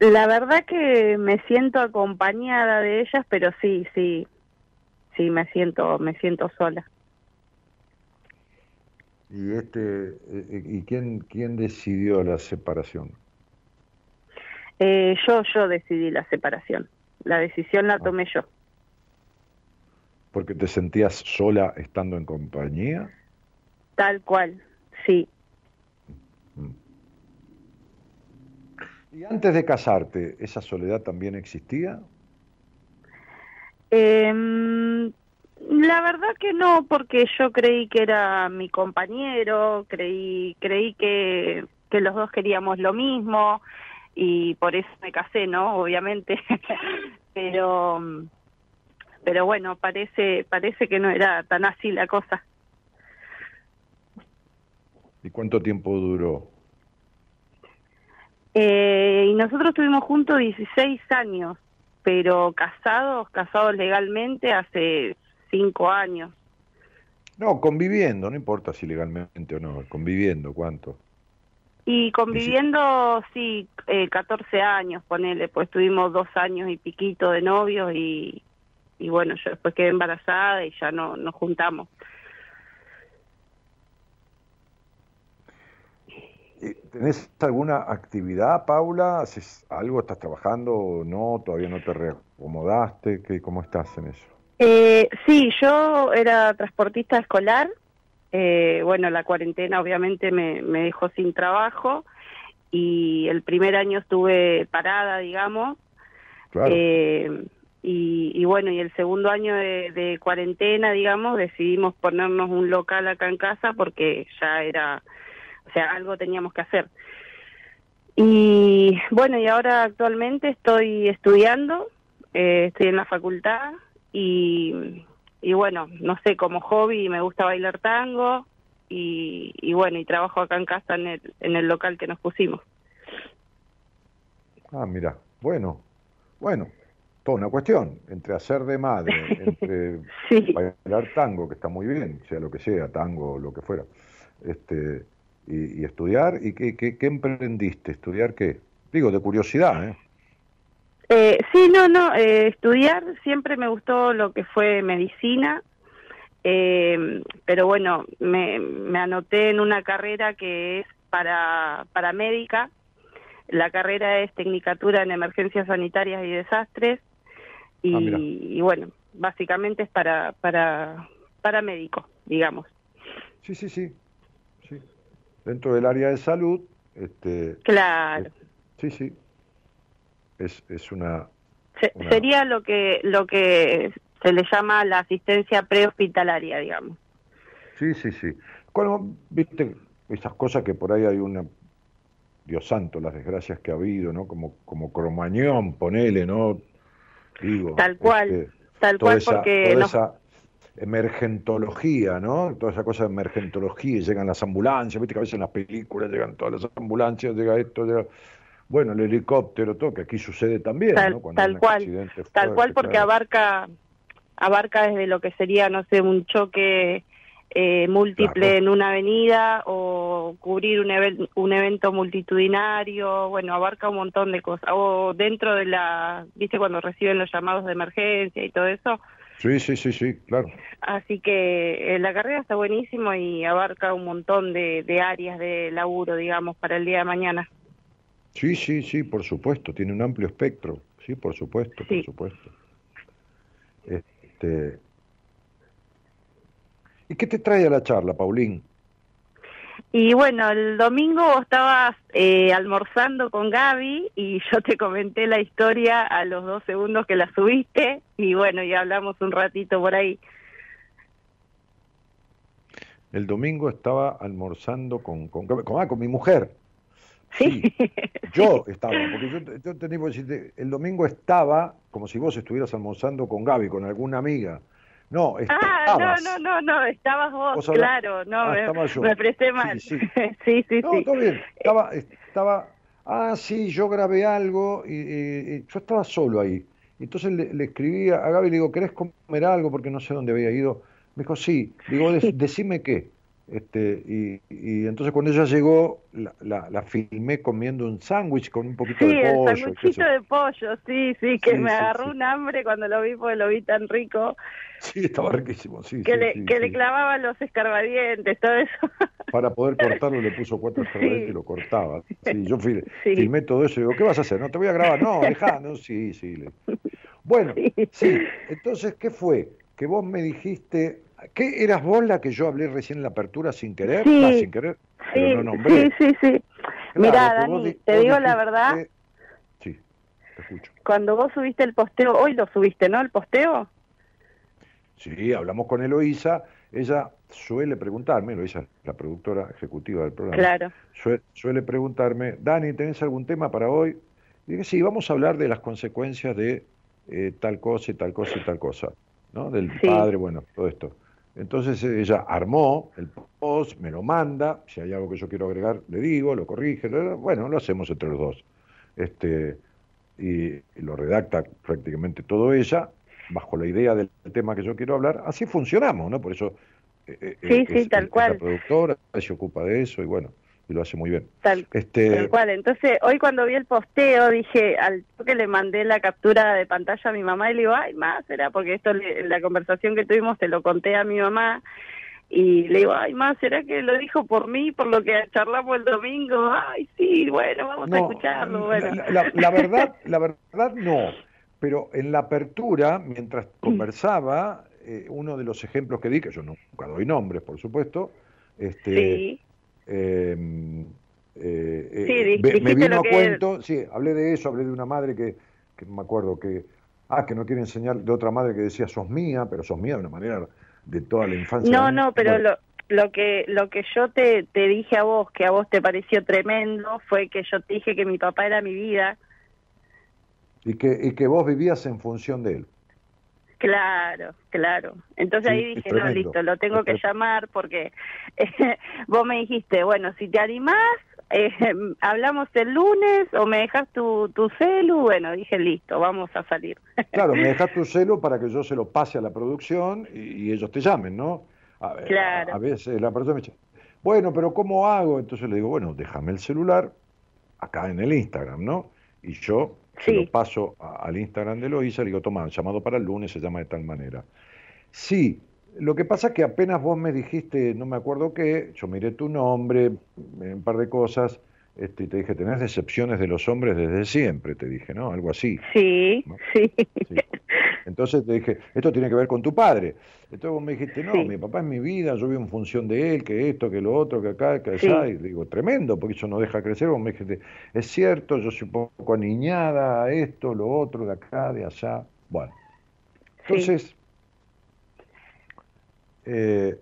La verdad que me siento acompañada de ellas, pero sí, sí, sí, me siento, me siento sola. ¿Y este eh, y quién quién decidió la separación? Eh, yo, yo decidí la separación. La decisión la tomé yo. ¿Porque te sentías sola estando en compañía? Tal cual, sí. ¿Y antes de casarte, esa soledad también existía? Em, la verdad que no, porque yo creí que era mi compañero, creí, creí que, que los dos queríamos lo mismo y por eso me casé, ¿no? Obviamente, [laughs] pero, pero bueno, parece, parece que no era tan así la cosa. ¿Y cuánto tiempo duró? Eh, y nosotros estuvimos juntos 16 años, pero casados, casados legalmente hace 5 años. No, conviviendo, no importa si legalmente o no, conviviendo, ¿cuánto? Y conviviendo, sí, eh, 14 años, ponele, pues tuvimos dos años y piquito de novios y, y bueno, yo después quedé embarazada y ya no nos juntamos. ¿Y ¿Tenés alguna actividad, Paula? ¿Haces algo? ¿Estás trabajando o no? ¿Todavía no te reacomodaste? ¿Qué, ¿Cómo estás en eso? Eh, sí, yo era transportista escolar. Eh, bueno, la cuarentena obviamente me, me dejó sin trabajo y el primer año estuve parada, digamos. Claro. Eh, y, y bueno, y el segundo año de, cuarentena, digamos, decidimos ponernos un local acá en casa porque ya era, o sea, algo teníamos que hacer. Y bueno, y ahora actualmente estoy estudiando, eh, estoy en la facultad y, y bueno, no sé, como hobby me gusta bailar tango y, y bueno, y trabajo acá en casa en el, en el local que nos pusimos. Ah, mira, bueno, bueno, toda una cuestión, entre hacer de madre, [laughs] entre Sí. bailar tango, que está muy bien, sea lo que sea, tango o lo que fuera, este, y, y estudiar, ¿y qué, qué, qué emprendiste? ¿Estudiar qué? Digo, de curiosidad, ¿eh? Eh, sí, no, no, eh, estudiar siempre me gustó lo que fue medicina, eh, pero bueno, me, me anoté en una carrera que es para, para médica, la carrera es Tecnicatura en Emergencias Sanitarias y Desastres, y, Ah, y bueno, básicamente es para, para, para médico, digamos. Sí, sí, sí, sí. Dentro del área de salud, este, Claro. eh, sí, sí, es, es una, Se- Una- Sería lo que, lo que se le llama la asistencia prehospitalaria, digamos. Sí, sí, sí. Cuando, viste, esas cosas que por ahí hay una, Dios santo, las desgracias que ha habido, ¿no? Como, como Cromañón, ponele, ¿no? Digo. Tal cual, este, Tal cual, esa, porque toda esa emergentología, ¿no? Toda esa cosa de emergentología, y llegan las ambulancias, viste que a veces en las películas llegan todas las ambulancias, llega esto, llega... Bueno, el helicóptero, todo, que aquí sucede también, Tal- ¿no? Cuando hay tal un cual, tal cual porque claro. abarca abarca desde lo que sería no sé un choque eh, múltiple en una avenida o cubrir un, un evento multitudinario, bueno, abarca un montón de cosas. O dentro de la, viste, cuando reciben los llamados de emergencia y todo eso. Sí, sí, sí, sí, claro. Así que eh, la carrera está buenísimo y abarca un montón de, de áreas de laburo, digamos, para el día de mañana. Sí, sí, sí, por supuesto, tiene un amplio espectro, sí, por supuesto, por supuesto. Este, ¿Y qué te trae a la charla, Paulín? Y bueno, el domingo vos estabas eh, almorzando con Gaby y [laughs] yo te comenté la historia a los dos segundos que la subiste y bueno, ya hablamos un ratito por ahí. El domingo estaba almorzando con, con, con, ah, con mi mujer. Sí. [laughs] Yo estaba, porque yo, yo tenía que decirte, el domingo estaba como si vos estuvieras almorzando con Gaby, con alguna amiga. No, Ah, no, no, no, no, estabas vos, claro, no, ah, me, me, presté mal. Sí, [laughs] sí, sí. no, todo bien, estaba, estaba, ah, sí, yo grabé algo y, yo estaba solo ahí. Entonces le, le, escribí a Gaby, le digo, ¿querés comer algo? Porque no sé dónde había ido. Me dijo, sí. Digo, [laughs] decime qué. Este, y, y, entonces cuando ella llegó, la, la, filmé comiendo un sándwich con un poquito de pollo. Sí, el sándwichito de pollo, sí, sí, que me agarró un hambre cuando lo vi porque lo vi tan rico. Sí, estaba riquísimo, sí. Que, le, que le clavaba los escarbadientes, todo eso. [laughs] Para poder cortarlo le puso cuatro escarbadientes y lo cortaba. Sí, yo filmé todo eso y digo, ¿qué vas a hacer? No te voy a grabar, no, dejá, no, sí, sí. [laughs] Bueno, sí, entonces, ¿qué fue? Que vos me dijiste, ¿Qué eras vos la que yo hablé recién en la apertura sin querer? Sí, ah, sin querer, sí, no nombré. Sí, sí, sí. Mira, Dani, te digo la verdad. Sí, te escucho. Cuando vos subiste el posteo, hoy lo subiste, ¿no? El posteo. Sí, hablamos con Eloísa. Ella suele preguntarme, Eloísa la productora ejecutiva del programa. Claro. Suele, preguntarme, Dani, ¿tenés algún tema para hoy? Y dije, sí, vamos a hablar de las consecuencias de eh, tal cosa y tal cosa y tal cosa, ¿no? Del padre, bueno, todo esto. Entonces ella armó el post, me lo manda, si hay algo que yo quiero agregar, le digo, lo corrige, bueno, lo hacemos entre los dos. Este, y, lo redacta prácticamente todo ella, bajo la idea del tema que yo quiero hablar. Así funcionamos, ¿no? Por eso eh, eh, sí, sí, tal cual. la productora se ocupa de eso y bueno, y lo hace muy bien. Tal, este... cual. Entonces, hoy cuando vi el posteo, dije, al que le mandé la captura de pantalla a mi mamá y le digo, ay, más, será porque esto, la conversación que tuvimos, te lo conté a mi mamá. Y le digo, ay, más, ¿será que lo dijo por mí, por lo que charlamos el domingo? Ay, sí, bueno, vamos a escucharlo. Bueno. La, verdad, [laughs] la verdad no. Pero en la apertura, mientras [clears throat] conversaba, eh, uno de los ejemplos que di, que yo nunca doy nombres, por supuesto, este, sí. Em, eh, eh, me, vino a cuento, sí, hablé de eso, hablé de una madre que, que me acuerdo que, ah, que no quiere enseñar, de otra madre que decía, sos mía, pero sos mía de una manera de toda la infancia. No, no, pero lo, lo que lo que yo te, te dije a vos, que a vos te pareció tremendo, fue que yo te dije que mi papá era mi vida. Y que, y que vos vivías en función de él. Claro, claro. Entonces ahí dije, no, listo, lo tengo que llamar porque [laughs] vos me dijiste, bueno, si te animás, eh, [laughs] hablamos el lunes o me dejas tu, tu celu. Bueno, dije, listo, vamos a salir. [laughs] claro, me dejas tu celu para que yo se lo pase a la producción y, ellos te llamen, ¿no? A, claro. a, veces la persona me dice, bueno, pero ¿cómo hago? Entonces le digo, bueno, déjame el celular acá en el Instagram, ¿no? Y yo se lo paso al Instagram de Loisa, le digo, toma, llamado para el lunes, se llama de tal manera. Sí, lo que pasa es que apenas vos me dijiste, no me acuerdo qué, yo miré tu nombre, un par de cosas, este, y te dije, tenés decepciones de los hombres desde siempre, te dije, ¿no? Algo así. Sí, sí. Entonces te dije, esto tiene que ver con tu padre. Entonces vos me dijiste, no, mi papá es mi vida, yo vivo en función de él, que esto, que lo otro, que acá, que allá. Y digo, tremendo, porque eso no deja crecer. Vos me dijiste, es cierto, yo soy un poco aniñada, esto, lo otro, de acá, de allá. Bueno. Entonces, eh,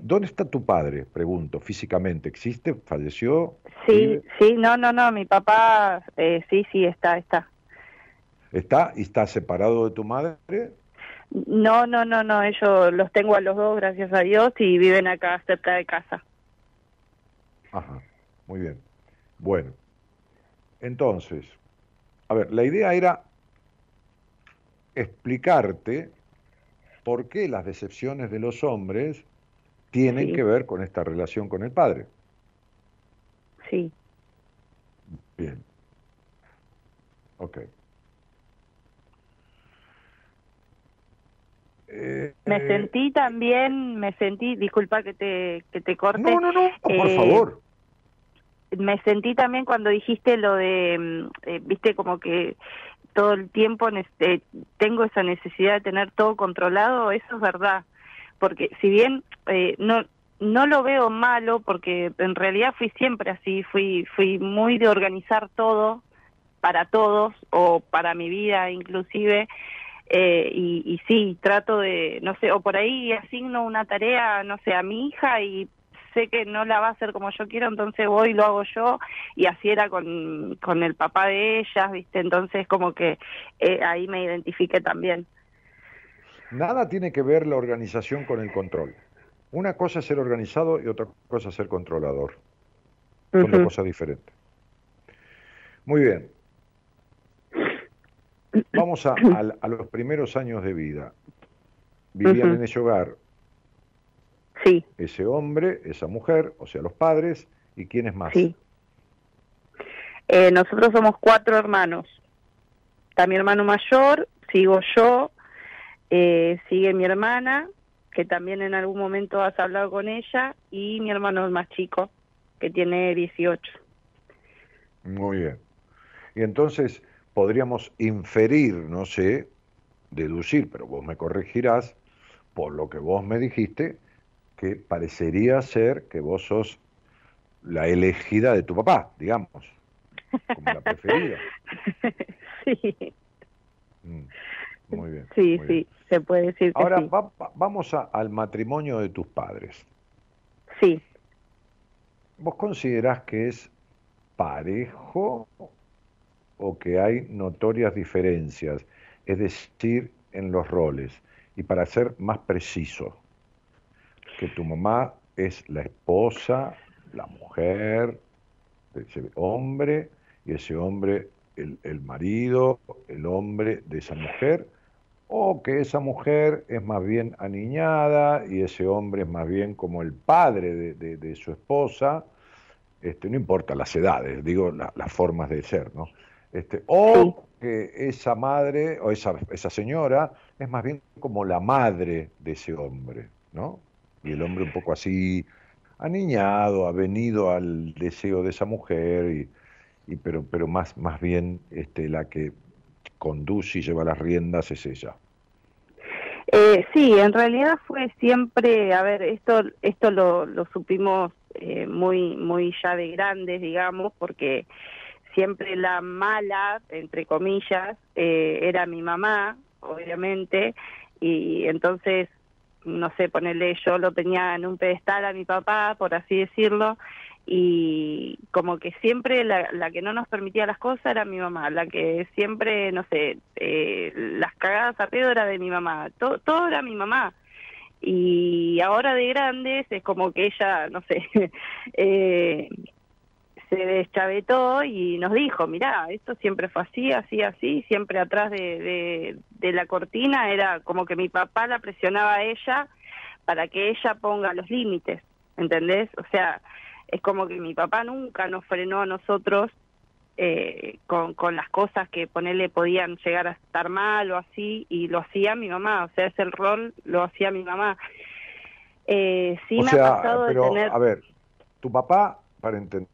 ¿Dónde está tu padre? Pregunto, físicamente. ¿Existe? ¿Falleció? Sí, sí, no, no, no, mi papá, eh, sí, sí, está, está. ¿Está y está separado de tu madre? No, no, no, no, ellos los tengo a los dos, gracias a Dios, y viven acá cerca de casa. Ajá, muy bien. Bueno, entonces, a ver, la idea era explicarte por qué las decepciones de los hombres tienen que ver con esta relación con el padre. Sí. Bien. Ok. me eh, sentí también, me sentí, disculpa que te, que te corte. No, no, no, por eh, favor. Me sentí también cuando dijiste lo de, eh, viste, como que todo el tiempo tengo esa necesidad de tener todo controlado, eso es verdad. Porque si bien no, no lo veo malo, porque en realidad fui siempre así, fui, fui muy de organizar todo para todos o para mi vida inclusive, eh, y, y sí, trato de, no sé, o por ahí asigno una tarea, no sé, a mi hija y sé que no la va a hacer como yo quiero, entonces voy y lo hago yo, y así era con, el papá de ellas, ¿viste? Entonces como que eh, ahí me identifique también. Nada tiene que ver la organización con el control. Una cosa es ser organizado y otra cosa es ser controlador. Son dos cosas diferentes. Muy bien. Vamos a, a, los primeros años de vida. Vivían en ese hogar. Sí. Ese hombre, esa mujer, o sea, los padres, ¿y quiénes más? Sí. Eh, nosotros somos cuatro hermanos. Está mi hermano mayor, sigo yo, eh, sigue mi hermana, que también en algún momento has hablado con ella, y mi hermano más chico, que tiene 18. Muy bien. Y entonces, podríamos inferir, no sé, deducir, pero vos me corregirás, por lo que vos me dijiste, que parecería ser que vos sos la elegida de tu papá, digamos, como la preferida. [laughs] Sí. Mm, muy bien. Sí, sí, se puede decir. Que Ahora vamos al matrimonio de tus padres. Sí. ¿Vos considerás que es parejo o que hay notorias diferencias, es decir, en los roles. Y para ser más preciso, que tu mamá es la esposa, la mujer de ese hombre, y ese hombre el, el marido, el hombre de esa mujer, o que esa mujer es más bien aniñada y ese hombre es más bien como el padre de, de, su esposa, este, no importa las edades, digo las formas de ser, ¿no? Este, o que esa madre o esa, esa señora es más bien como la madre de ese hombre, ¿no? Y el hombre un poco así aniñado, ha venido al deseo de esa mujer, y, pero, pero más, más bien este, la que conduce y lleva las riendas es ella. Eh, sí, en realidad fue siempre, a ver, esto esto lo, lo supimos eh, muy muy ya de grandes, digamos, porque siempre la mala, entre comillas, eh, era mi mamá, obviamente, y entonces, no sé, ponerle, yo lo tenía en un pedestal a mi papá, por así decirlo, y como que siempre la, la que no nos permitía las cosas era mi mamá, la que siempre, no sé, eh, las cagadas a pedo era de mi mamá, todo, todo era mi mamá y ahora de grandes es como que ella, no sé, [laughs] eh, se deschavetó y nos dijo, mirá, esto siempre fue así, así, así, siempre atrás de, de, la cortina era como que mi papá la presionaba a ella para que ella ponga los límites, ¿entendés? O sea, es como que mi papá nunca nos frenó a nosotros eh, con, con las cosas que ponerle podían llegar a estar mal o así, y lo hacía mi mamá, o sea, ese rol lo hacía mi mamá. Eh, sí me ha pasado de tener... A ver, tu papá, para entender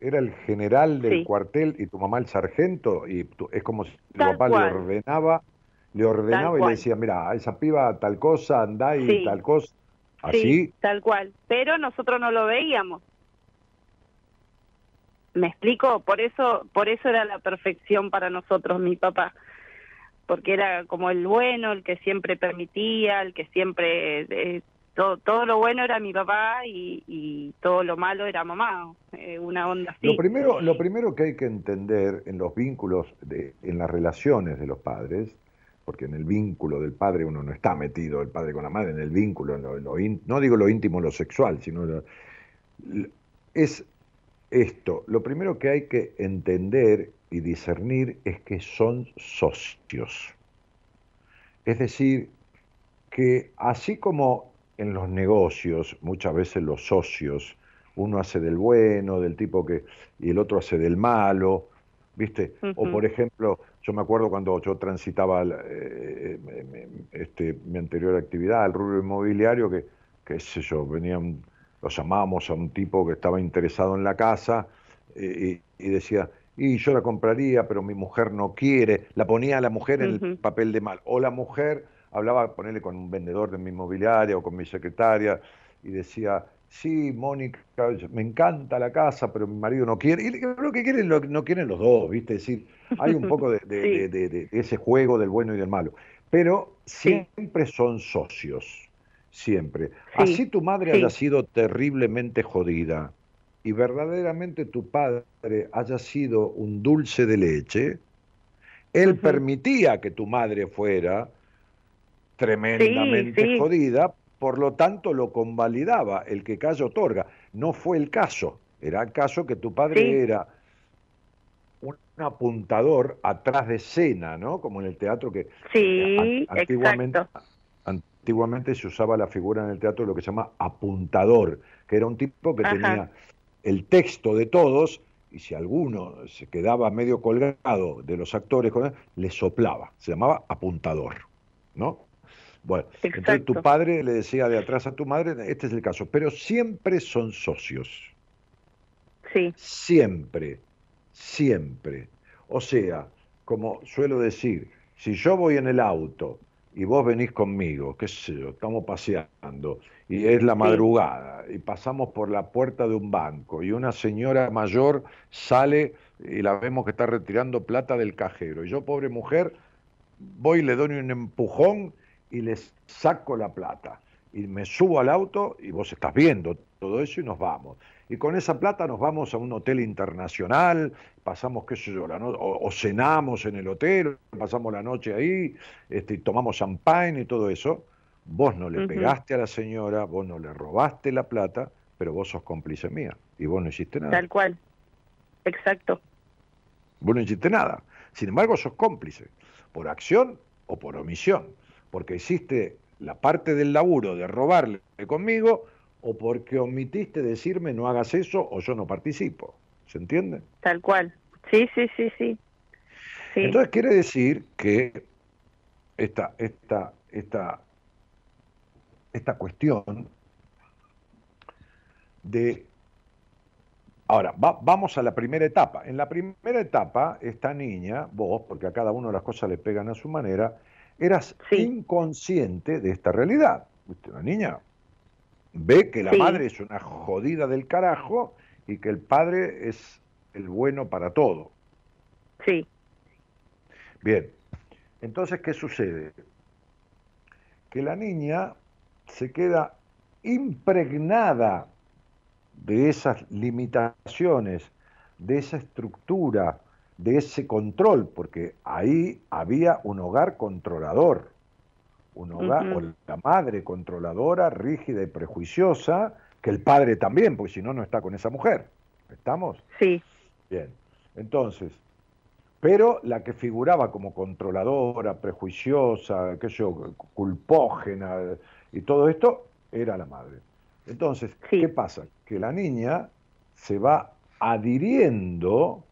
era el general del cuartel y tu mamá el sargento, y es como si tu papá le ordenaba, le ordenaba y le decía, mira, esa piba tal cosa, anda y tal cosa. Así. Sí, tal cual. Pero nosotros no lo veíamos. ¿Me explico? Por eso, por eso era la perfección para nosotros, mi papá. Porque era como el bueno, el que siempre permitía, el que siempre eh, todo, lo bueno era mi papá y, todo lo malo era mamá, eh, una onda así. Lo primero, lo primero que hay que entender en los vínculos, de, en las relaciones de los padres, porque en el vínculo del padre uno no está metido, el padre con la madre, en el vínculo, en lo, no digo lo íntimo, lo sexual, sino es esto. Lo primero que hay que entender y discernir es que son socios. Es decir, que así como en los negocios, muchas veces los socios, uno hace del bueno, del tipo que, y el otro hace del malo, ¿viste? O por ejemplo, yo me acuerdo cuando yo transitaba eh, este, mi anterior actividad, el rubro inmobiliario, que, qué sé yo, venían, lo llamábamos a un tipo que estaba interesado en la casa eh, y, decía, y yo la compraría, pero mi mujer no quiere, la ponía a la mujer en el papel de mal, o la mujer hablaba, ponerle con un vendedor de mi inmobiliaria o con mi secretaria y decía, sí, Mónica, me encanta la casa, pero mi marido no quiere. Y lo que quieren, lo, no quieren los dos, ¿viste? Es decir, hay un poco de, [laughs] ese juego del bueno y del malo. Pero siempre son socios, siempre. Así tu madre haya sido terriblemente jodida y verdaderamente tu padre haya sido un dulce de leche, él permitía que tu madre fuera tremendamente jodida, por lo tanto lo convalidaba, el que callo otorga. No fue el caso, era el caso que tu padre era un apuntador atrás de escena, ¿no? Como en el teatro que sí, antiguamente, antiguamente se usaba la figura en el teatro de lo que se llama apuntador, que era un tipo que tenía el texto de todos y si alguno se quedaba medio colgado de los actores, le soplaba, se llamaba apuntador, ¿no? Bueno, entonces tu padre le decía de atrás a tu madre, este es el caso, pero siempre son socios. Sí. Siempre, siempre. O sea, como suelo decir, si yo voy en el auto y vos venís conmigo, qué sé yo, estamos paseando y es la madrugada y pasamos por la puerta de un banco y una señora mayor sale y la vemos que está retirando plata del cajero y yo, pobre mujer, voy y le doy un empujón y les saco la plata. Y me subo al auto y vos estás viendo todo eso y nos vamos. Y con esa plata nos vamos a un hotel internacional, pasamos, qué sé yo, la o, cenamos en el hotel, pasamos la noche ahí, este, tomamos champagne y todo eso. Vos no le pegaste a la señora, vos no le robaste la plata, pero vos sos cómplice mía y vos no hiciste nada. Tal cual, exacto. Vos no hiciste nada. Sin embargo, sos cómplice, por acción o por omisión porque hiciste la parte del laburo de robarle conmigo o porque omitiste decirme no hagas eso o yo no participo. ¿Se entiende? Tal cual. Sí, sí, sí, sí. Entonces quiere decir que esta, esta, esta, esta cuestión de... Ahora, vamos a la primera etapa. En la primera etapa, esta niña, vos, porque a cada uno las cosas le pegan a su manera, eras inconsciente de esta realidad. Una niña ve que la madre es una jodida del carajo y que el padre es el bueno para todo. Sí. Bien, entonces, ¿qué sucede? Que la niña se queda impregnada de esas limitaciones, de esa estructura, de ese control, porque ahí había un hogar controlador, un hogar, o la madre controladora, rígida y prejuiciosa, que el padre también, porque si no, no está con esa mujer. ¿Estamos? Sí. Bien. Entonces, pero la que figuraba como controladora, prejuiciosa, qué sé yo, culpógena y todo esto, era la madre. Entonces, ¿qué pasa? Que la niña se va adhiriendo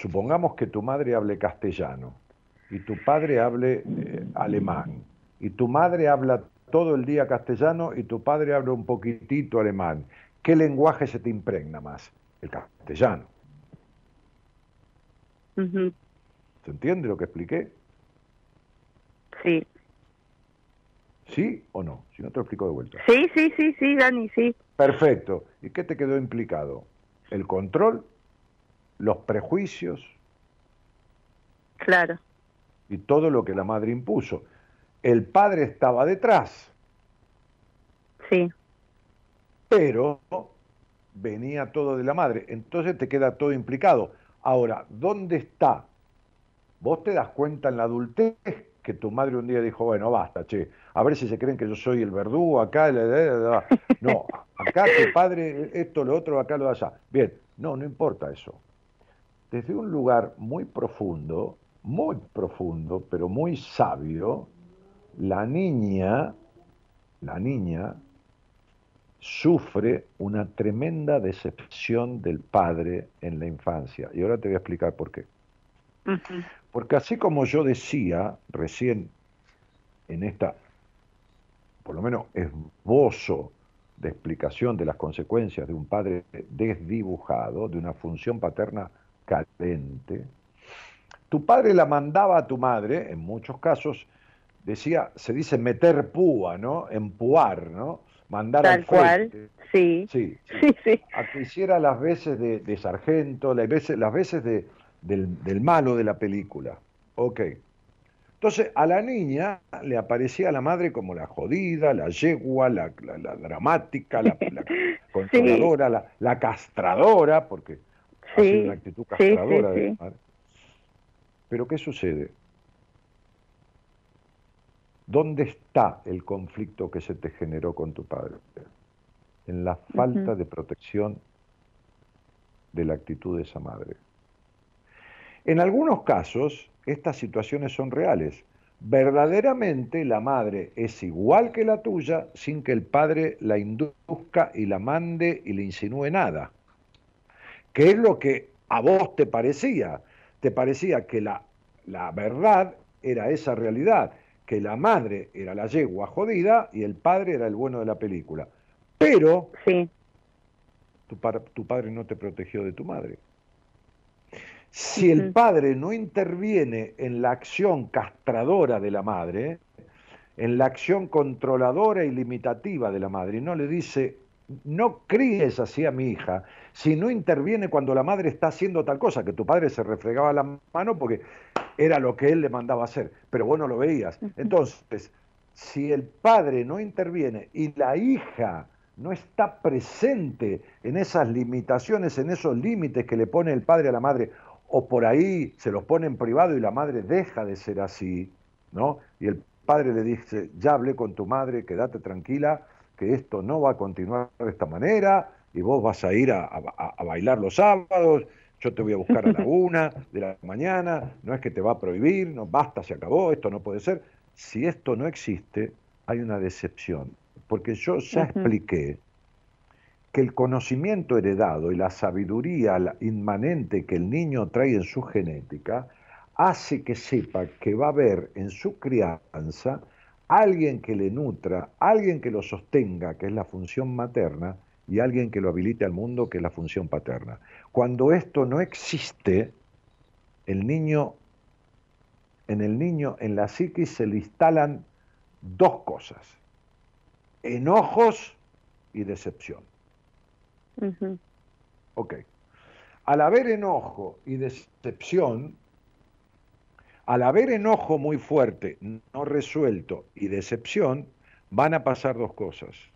Supongamos que tu madre hable castellano y tu padre hable eh, alemán y tu madre habla todo el día castellano y tu padre habla un poquitito alemán. ¿Qué lenguaje se te impregna más? El castellano. ¿Se entiende lo que expliqué? Sí. ¿Sí o no? Si no te lo explico de vuelta. Sí, sí, sí, sí, Dani, sí. Perfecto. ¿Y qué te quedó implicado? El control los prejuicios. Claro. Y todo lo que la madre impuso. El padre estaba detrás. Sí. Pero venía todo de la madre. Entonces te queda todo implicado. Ahora, ¿dónde está? Vos te das cuenta en la adultez que tu madre un día dijo, bueno, basta, che, a ver si se creen que yo soy el verdugo acá, no, acá tu padre, esto, lo otro, acá, lo de allá. Bien, no, no importa eso desde un lugar muy profundo, muy profundo, pero muy sabio, la niña, la niña sufre una tremenda decepción del padre en la infancia. Y ahora te voy a explicar por qué. Porque así como yo decía recién en esta, por lo menos esbozo de explicación de las consecuencias de un padre desdibujado, de una función paterna tu padre la mandaba a tu madre, en muchos casos, decía, se dice meter púa, ¿no? Empuar, ¿no? Mandar Tal cual, sí. Sí, [laughs] sí. sí, A que hiciera las veces de, sargento, las veces, las veces de, del, malo de la película. Ok. Entonces a la niña le aparecía la madre como la jodida, la yegua, la, dramática, la, [laughs] controladora, la, castradora, porque sí. una actitud castradora de madre. Pero ¿qué sucede? ¿Dónde está el conflicto que se te generó con tu padre? En la falta de protección de la actitud de esa madre. En algunos casos, estas situaciones son reales. Verdaderamente la madre es igual que la tuya sin que el padre la induzca y la mande y le insinúe nada. ¿Qué es lo que a vos te parecía? Te parecía que la, la verdad era esa realidad que la madre era la yegua jodida y el padre era el bueno de la película. Pero sí. tu, tu padre no te protegió de tu madre. Si el padre no interviene en la acción castradora de la madre, en la acción controladora y limitativa de la madre, y no le dice, no críes así a mi hija, si no interviene cuando la madre está haciendo tal cosa, que tu padre se refregaba la mano porque era lo que él le mandaba hacer, pero vos no lo veías. Entonces, si el padre no interviene y la hija no está presente en esas limitaciones, en esos límites que le pone el padre a la madre, o por ahí se los pone en privado y la madre deja de ser así, ¿no? Y el padre le dice, ya hablé con tu madre, quédate tranquila, que esto no va a continuar de esta manera, y vos vas a ir a, a bailar los sábados, yo te voy a buscar a la [laughs] una de la mañana, no es que te va a prohibir, no basta, se acabó, esto no puede ser. Si esto no existe, hay una decepción, porque yo ya expliqué que el conocimiento heredado y la sabiduría inmanente que el niño trae en su genética hace que sepa que va a haber en su crianza alguien que le nutra, alguien que lo sostenga, que es la función materna, y alguien que lo habilite al mundo, que es la función paterna. Cuando esto no existe, el niño, en el niño, en la psiquis se le instalan dos cosas, enojos y decepción. Ok. Al haber enojo y decepción, al haber enojo muy fuerte, no resuelto y decepción, van a pasar dos cosas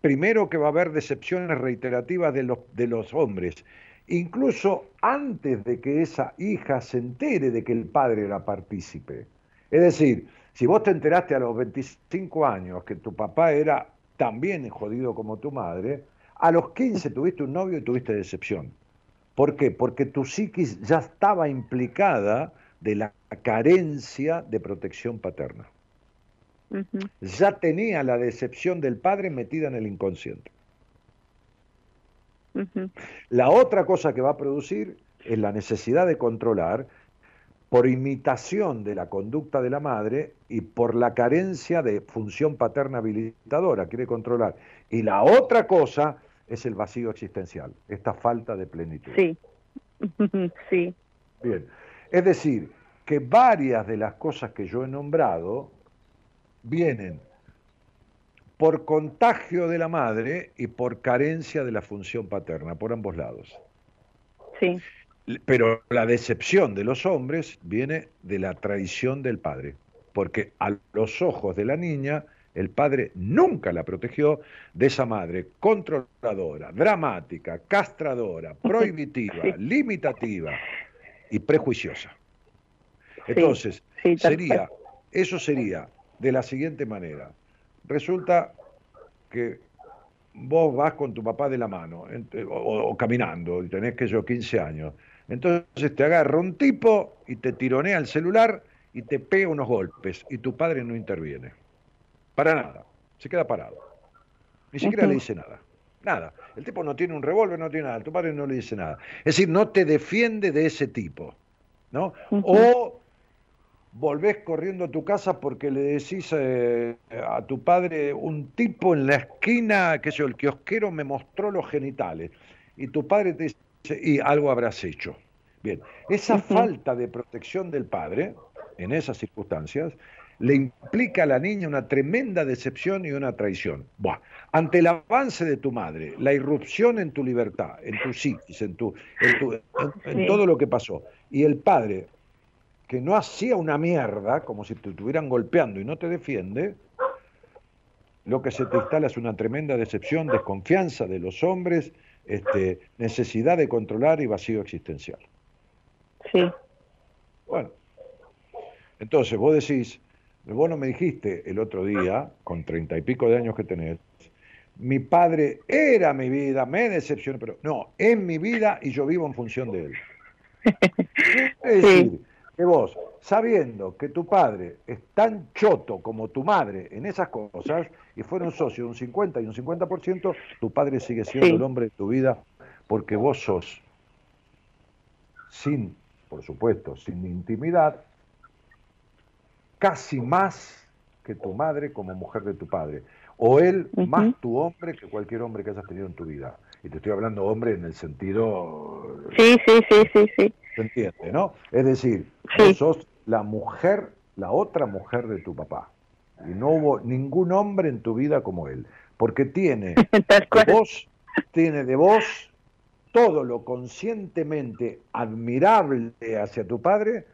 primero que va a haber decepciones reiterativas de los, de los hombres, incluso antes de que esa hija se entere de que el padre era partícipe. Es decir, si vos te enteraste a los 25 años que tu papá era también jodido como tu madre, a los 15 tuviste un novio y tuviste decepción. ¿Por qué? Porque tu psiquis ya estaba implicada de la carencia de protección paterna ya tenía la decepción del padre metida en el inconsciente. La otra cosa que va a producir es la necesidad de controlar por imitación de la conducta de la madre y por la carencia de función paterna habilitadora, quiere controlar. Y la otra cosa es el vacío existencial, esta falta de plenitud. Sí, [laughs] sí. Bien, es decir, que varias de las cosas que yo he nombrado vienen por contagio de la madre y por carencia de la función paterna, por ambos lados. Sí. Pero la decepción de los hombres viene de la traición del padre, porque a los ojos de la niña el padre nunca la protegió de esa madre controladora, dramática, castradora, [laughs] prohibitiva, limitativa y prejuiciosa. Entonces, sería, eso sería de la siguiente manera. Resulta que vos vas con tu papá de la mano o, caminando y tenés que yo 15 años. Entonces te agarra un tipo y te tironea el celular y te pega unos golpes y tu padre no interviene. Para nada, se queda parado. Ni siquiera le dice nada. Nada. El tipo no tiene un revólver, no tiene nada. Tu padre no le dice nada. Es decir, no te defiende de ese tipo. ¿No? O volvés corriendo a tu casa porque le decís eh, a tu padre, un tipo en la esquina, que yo, el kiosquero me mostró los genitales. Y tu padre te dice, y algo habrás hecho. Bien, esa falta de protección del padre, en esas circunstancias, le implica a la niña una tremenda decepción y una traición. Buah. Ante el avance de tu madre, la irrupción en tu libertad, en tu psiquis, en, tu, en, todo lo que pasó, y el padre que no hacía una mierda, como si te estuvieran golpeando y no te defiende, lo que se te instala es una tremenda decepción, desconfianza de los hombres, este, necesidad de controlar y vacío existencial. Sí. Bueno, entonces vos decís, vos no me dijiste el otro día, con treinta y pico de años que tenés, mi padre era mi vida, me decepcionó, pero no, es mi vida y yo vivo en función de él. [laughs] Es decir, que vos, sabiendo que tu padre es tan choto como tu madre en esas cosas, y fueron socios un 50 y un 50%, tu padre sigue siendo el hombre de tu vida porque vos sos, sin, por supuesto, sin intimidad, casi más que tu madre como mujer de tu padre. O él más tu hombre que cualquier hombre que hayas tenido en tu vida. Y te estoy hablando hombre en el sentido... Sí, sí, sí, sí, sí. ¿Se entiende, no? Es decir, vos sos la mujer, la otra mujer de tu papá. Y no hubo ningún hombre en tu vida como él. Porque tiene [laughs] de vos, tiene de vos todo lo conscientemente admirable hacia tu padre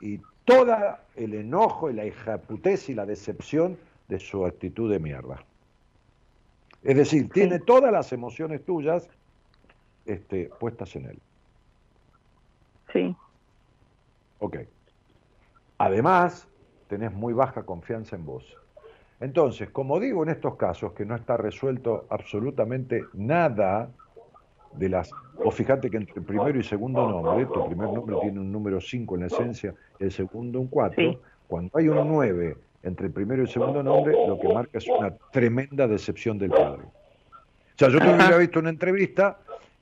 y todo el enojo y la hijaputez y la decepción de su actitud de mierda. Es decir, tiene todas las emociones tuyas este, puestas en él. Sí. Ok. Además, tenés muy baja confianza en vos. Entonces, como digo en estos casos que no está resuelto absolutamente nada de las... O fíjate que entre el primero y segundo nombre, tu primer nombre tiene un número 5 en la esencia, el segundo un 4, cuando hay un 9 entre el primero y el segundo nombre, lo que marca es una tremenda decepción del padre. O sea, yo te hubiera visto una entrevista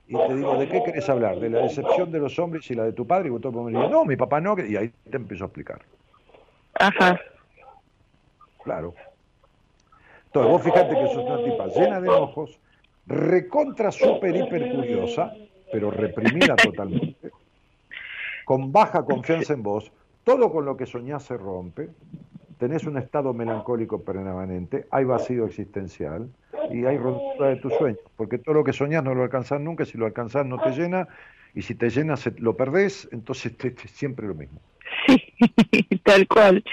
y te digo, ¿de qué querés hablar? ¿De la decepción de los hombres y la de tu padre? Y vos todo me dices, no, mi papá no, y ahí te empiezo a explicar. Ajá. Claro. Entonces, vos fíjate que sos una tipa llena de ojos, recontra, súper, hiper curiosa, pero reprimida totalmente, con baja confianza en vos, todo con lo que soñás se rompe, tenés un estado melancólico permanente, hay vacío existencial y hay ruptura de tus sueños, porque todo lo que soñás no lo alcanzás nunca, si lo alcanzás no te llena, y si te llena lo perdés, entonces es siempre lo mismo. Sí, [laughs] tal cual.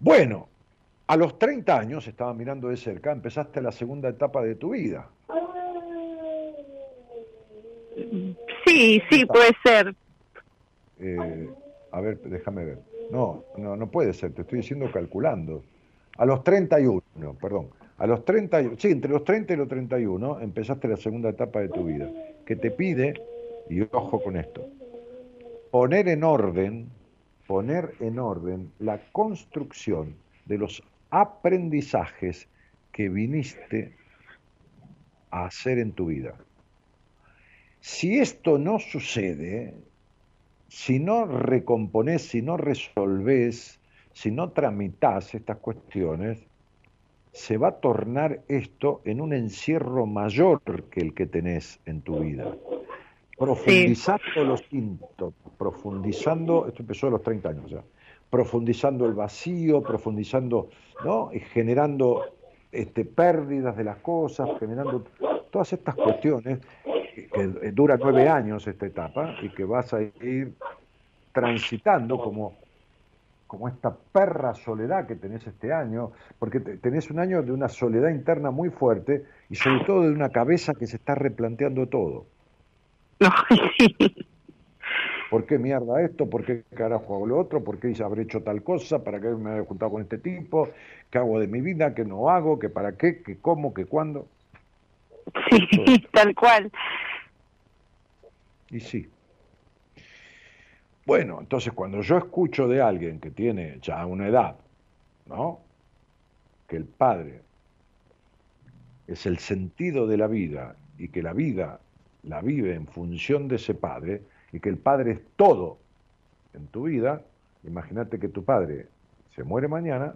Bueno, a los 30 años, estaba mirando de cerca, empezaste la segunda etapa de tu vida. Sí, sí, puede ser. Eh, a ver, déjame ver. No, no, no puede ser, te estoy diciendo calculando. A los 31, perdón. A los 30, sí, entre los 30 y los 31 empezaste la segunda etapa de tu vida, que te pide, y ojo con esto, poner en orden poner en orden la construcción de los aprendizajes que viniste a hacer en tu vida. Si esto no sucede, si no recompones, si no resolves, si no tramitas estas cuestiones, se va a tornar esto en un encierro mayor que el que tenés en tu vida profundizando los síntomas, profundizando, esto empezó a los 30 años ya, profundizando el vacío, profundizando, ¿no? Y generando este, pérdidas de las cosas, generando todas estas cuestiones, que, dura nueve años esta etapa y que vas a ir transitando como, como esta perra soledad que tenés este año, porque tenés un año de una soledad interna muy fuerte y sobre todo de una cabeza que se está replanteando todo. [laughs] ¿Por qué mierda esto? ¿Por qué carajo hago lo otro? ¿Por qué habré hecho tal cosa? ¿Para qué me he juntado con este tipo? ¿Qué hago de mi vida? ¿Qué no hago? ¿Qué para qué? ¿Qué cómo? ¿Qué cuándo? [laughs] Sí, tal cual. Y sí. Bueno, entonces cuando yo escucho de alguien que tiene ya una edad, ¿no? Que el padre es el sentido de la vida y que la vida la vive en función de ese padre y que el padre es todo en tu vida, imagínate que tu padre se muere mañana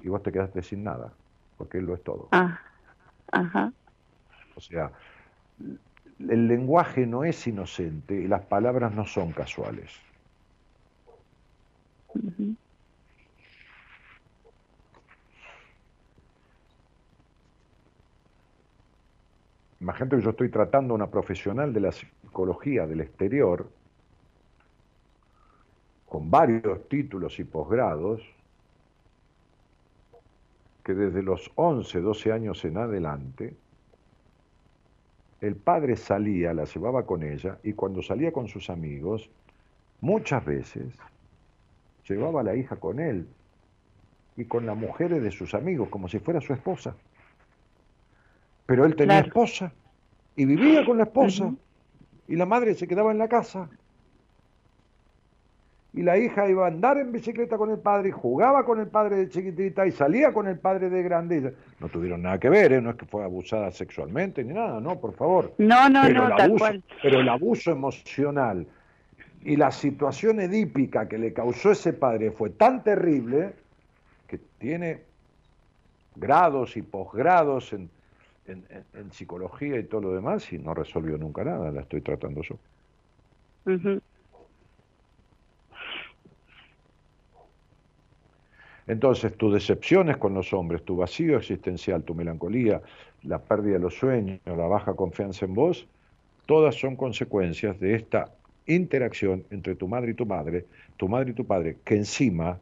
y vos te quedaste sin nada, porque él lo es todo. Ah, ajá. O sea, el lenguaje no es inocente y las palabras no son casuales. Imagínate que yo estoy tratando a una profesional de la psicología del exterior con varios títulos y posgrados que desde los 11, 12 años en adelante el padre salía, la llevaba con ella y cuando salía con sus amigos, muchas veces llevaba a la hija con él y con las mujeres de sus amigos, como si fuera su esposa. Pero él tenía esposa y vivía con la esposa y la madre se quedaba en la casa y la hija iba a andar en bicicleta con el padre, y jugaba con el padre de chiquitita y salía con el padre de grande. No tuvieron nada que ver, ¿eh? no es que fue abusada sexualmente ni nada, no, por favor. No, no, no, tal cual. Pero el abuso emocional y la situación edípica que le causó ese padre fue tan terrible que tiene grados y posgrados en, en, psicología y todo lo demás y no resolvió nunca nada, la estoy tratando yo. Entonces, tus decepciones con los hombres, tu vacío existencial, tu melancolía, la pérdida de los sueños, la baja confianza en vos, todas son consecuencias de esta interacción entre tu madre y tu madre, tu madre y tu padre, que encima,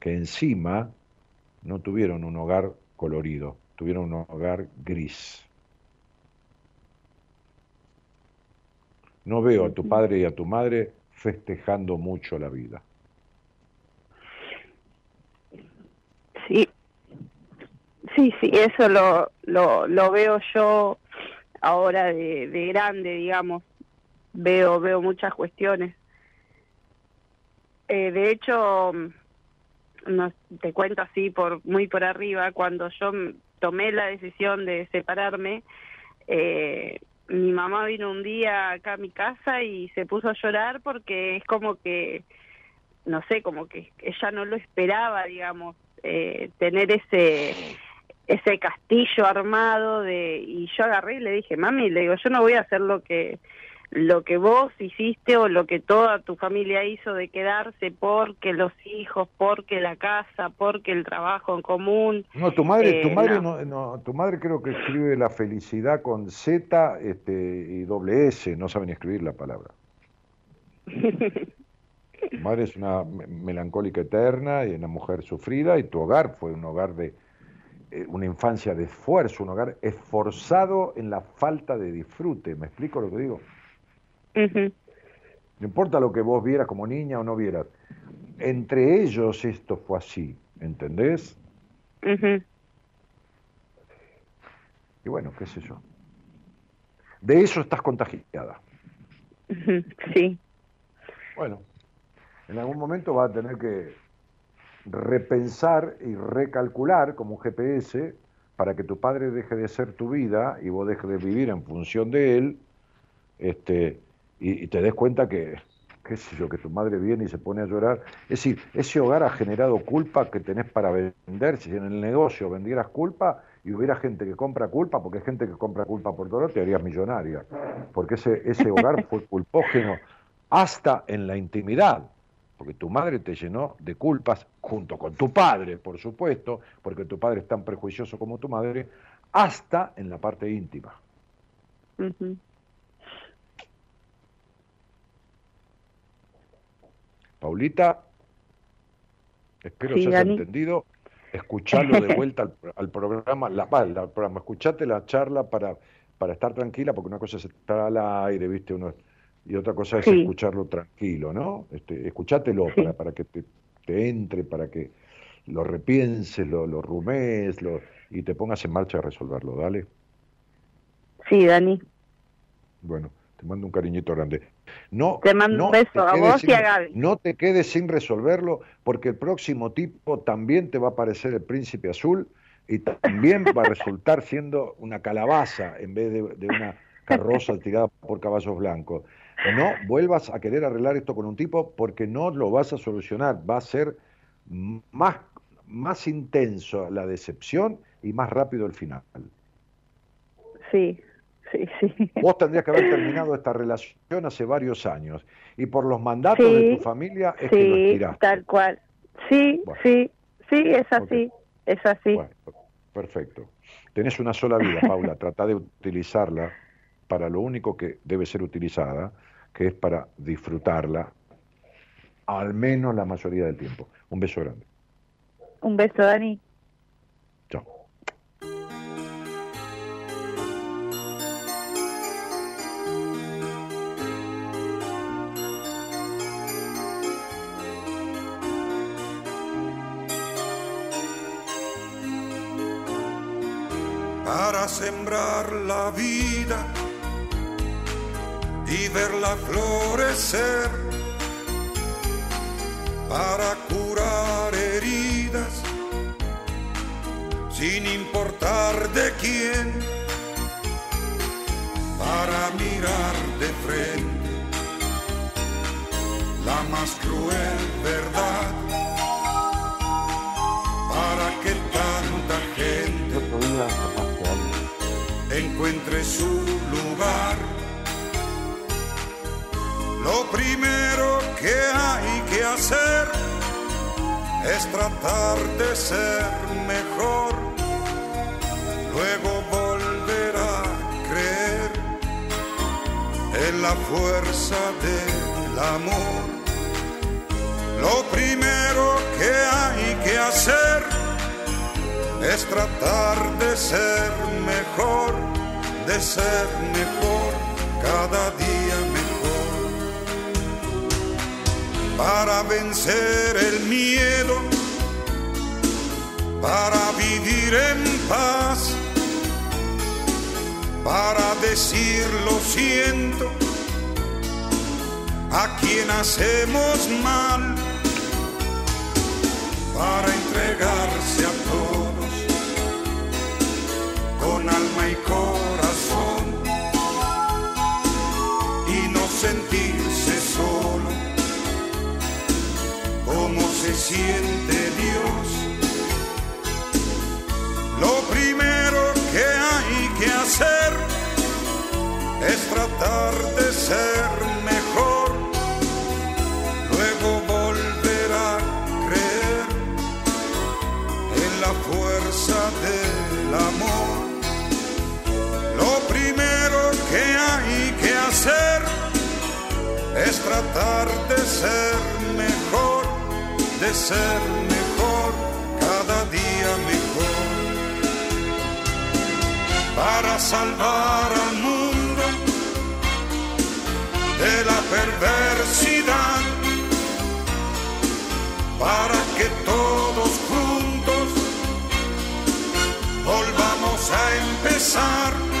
que encima no tuvieron un hogar colorido, tuvieron un hogar gris. No veo a tu padre y a tu madre festejando mucho la vida. Sí, sí, sí, eso lo, lo, veo yo ahora de, de grande, digamos. Veo, veo muchas cuestiones. Eh, de hecho, no, te cuento así por muy por arriba, cuando yo tomé la decisión de separarme, eh, mi mamá vino un día acá a mi casa y se puso a llorar porque es como que, no sé, como que ella no lo esperaba, digamos. Eh, tener ese ese castillo armado de y yo agarré y le dije mami le digo yo no voy a hacer lo que lo que vos hiciste o lo que toda tu familia hizo de quedarse porque los hijos porque la casa porque el trabajo en común no tu madre tu eh, madre no. tu madre creo que escribe la felicidad con z este y doble s no saben escribir la palabra [laughs] Tu madre es una melancólica eterna y una mujer sufrida y tu hogar fue un hogar de eh, una infancia de esfuerzo, un hogar esforzado en la falta de disfrute. ¿Me explico lo que digo? No importa lo que vos vieras como niña o no vieras. Entre ellos esto fue así, ¿entendés? Y bueno, qué sé yo. De eso estás contagiada. Sí. Bueno, en algún momento va a tener que repensar y recalcular como un GPS para que tu padre deje de ser tu vida y vos dejes de vivir en función de él, este, y, te des cuenta que, qué sé yo, que tu madre viene y se pone a llorar. Es decir, ese hogar ha generado culpa que tenés para vender. Si en el negocio vendieras culpa y hubiera gente que compra culpa, porque hay gente que compra culpa por todo, te harías millonaria. Porque ese, ese hogar fue [laughs] culpógeno hasta en la intimidad porque tu madre te llenó de culpas, junto con tu padre, por supuesto, porque tu padre es tan prejuicioso como tu madre, hasta en la parte íntima. Paulita, espero se haya entendido. Escucharlo de [laughs] vuelta al, programa, la, al programa, escuchate la charla para, para estar tranquila, porque una cosa es estar al aire, viste, uno y otra cosa es escucharlo tranquilo, ¿no? Este, escuchátelo para, para que te, entre, para que lo repienses, lo, lo rumees lo, y te pongas en marcha a resolverlo, dale. Sí, Dani. Bueno, te mando un cariñito grande. No, te mando un beso a vos y a Gaby. No te quedes sin resolverlo, porque el próximo tipo también te va a parecer el príncipe azul y también va a resultar siendo una calabaza en vez de, de una carroza [laughs] tirada por caballos blancos. No vuelvas a querer arreglar esto con un tipo porque no lo vas a solucionar. Va a ser más, más intenso la decepción y más rápido el final. Sí, sí, sí. Vos tendrías que haber terminado esta relación hace varios años y por los mandatos de tu familia es que lo estiraste. tal cual. Sí, sí, sí, es así, es así. perfecto. Tenés una sola vida, Paula, [laughs] trata de utilizarla para lo único que debe ser utilizada, que es para disfrutarla, al menos la mayoría del tiempo. Un beso grande. Un beso, Dani. Chao. Para sembrar la vida y verla florecer para curar heridas sin importar de quién, para mirar de frente la más cruel verdad, para que tanta gente encuentre su lugar lo primero que hay que hacer es tratar de ser mejor, luego volver a creer en la fuerza del amor. Lo primero que hay que hacer es tratar de ser mejor, de ser mejor cada día para vencer el miedo, para vivir en paz, para decir lo siento a quien hacemos mal, para entregarse a todos con alma y corazón se siente Dios. Lo primero que hay que hacer es tratar de ser mejor, luego volver a creer en la fuerza del amor. Lo primero que hay que hacer es tratar de ser ser mejor, cada día mejor. Para salvar al mundo de la perversidad, para que todos juntos volvamos a empezar,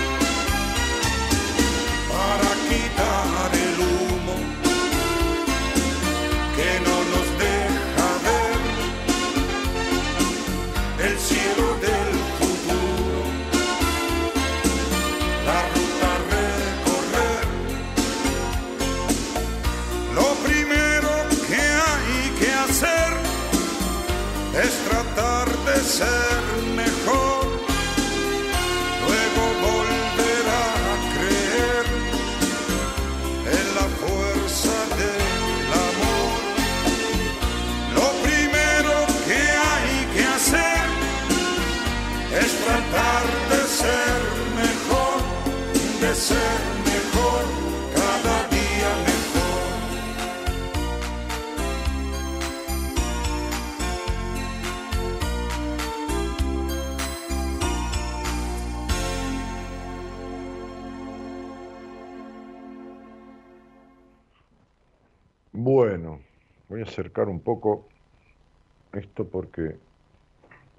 acercar un poco esto porque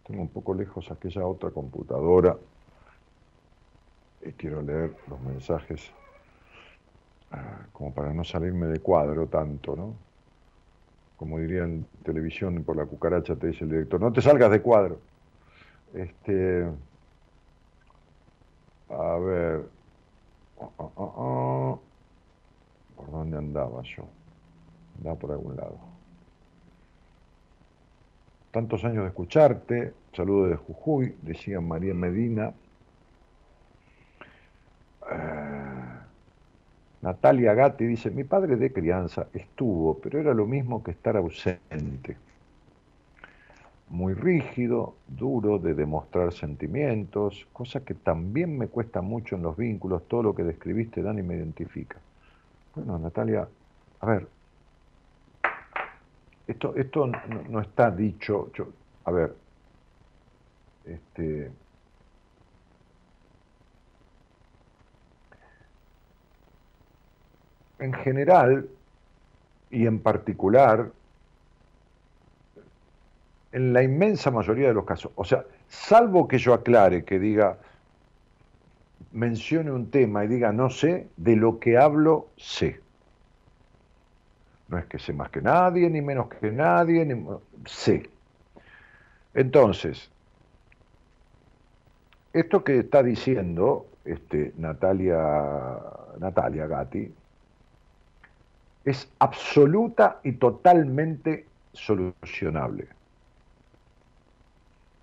tengo un poco lejos aquella otra computadora y quiero leer los mensajes ah, como para no salirme de cuadro tanto, ¿no? Como diría en televisión por la cucaracha, te dice el director, no te salgas de cuadro. Este, a ver, oh, oh, oh, ¿por dónde andaba yo? Andaba por algún lado. Tantos años de escucharte, saludo de Jujuy, decía María Medina. Eh, Natalia Gatti dice, mi padre de crianza estuvo, pero era lo mismo que estar ausente. Muy rígido, duro de demostrar sentimientos, cosa que también me cuesta mucho en los vínculos, todo lo que describiste, Dani, me identifica. Bueno, Natalia, a ver, esto, esto no, está dicho, a ver, este, en general y en particular, en la inmensa mayoría de los casos, o sea, salvo que yo aclare, que diga, mencione un tema y diga no sé, de lo que hablo sé. No es que sé más que nadie, ni menos que nadie, ni... sé. Entonces, esto que está diciendo este, Natalia, Natalia Gatti es absoluta y totalmente solucionable.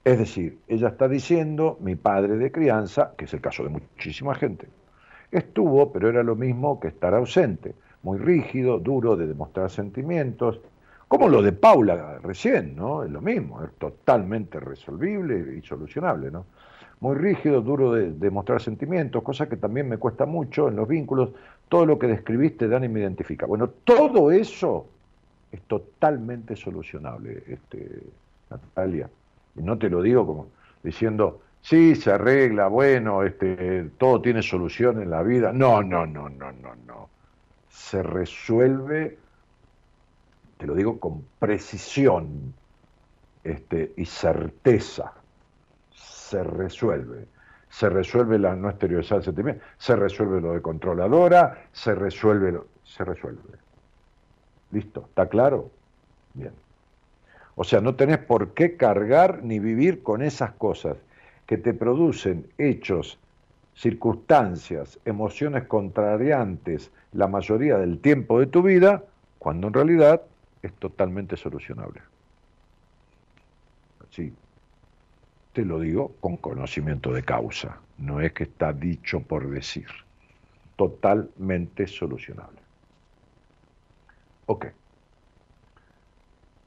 Es decir, ella está diciendo, mi padre de crianza, que es el caso de muchísima gente, estuvo, pero era lo mismo que estar ausente muy rígido, duro de demostrar sentimientos, como lo de Paula recién, ¿no? Es lo mismo, es totalmente resolvible y solucionable, ¿no? Muy rígido, duro de demostrar sentimientos, cosa que también me cuesta mucho en los vínculos. Todo lo que describiste, Dani, me identifica. Bueno, todo eso es totalmente solucionable, este, Natalia. Y no te lo digo como diciendo, sí, se arregla, bueno, este, todo tiene solución en la vida. No, no, no, no, no, no se resuelve, te lo digo con precisión este, y certeza, se resuelve. Se resuelve la no exteriorizar el sentimiento, se resuelve lo de controladora, se resuelve, lo, se resuelve. ¿Listo? ¿Está claro? Bien. O sea, no tenés por qué cargar ni vivir con esas cosas que te producen hechos circunstancias, emociones contrariantes la mayoría del tiempo de tu vida, cuando en realidad es totalmente solucionable. Sí, te lo digo con conocimiento de causa, no es que está dicho por decir, totalmente solucionable. Ok.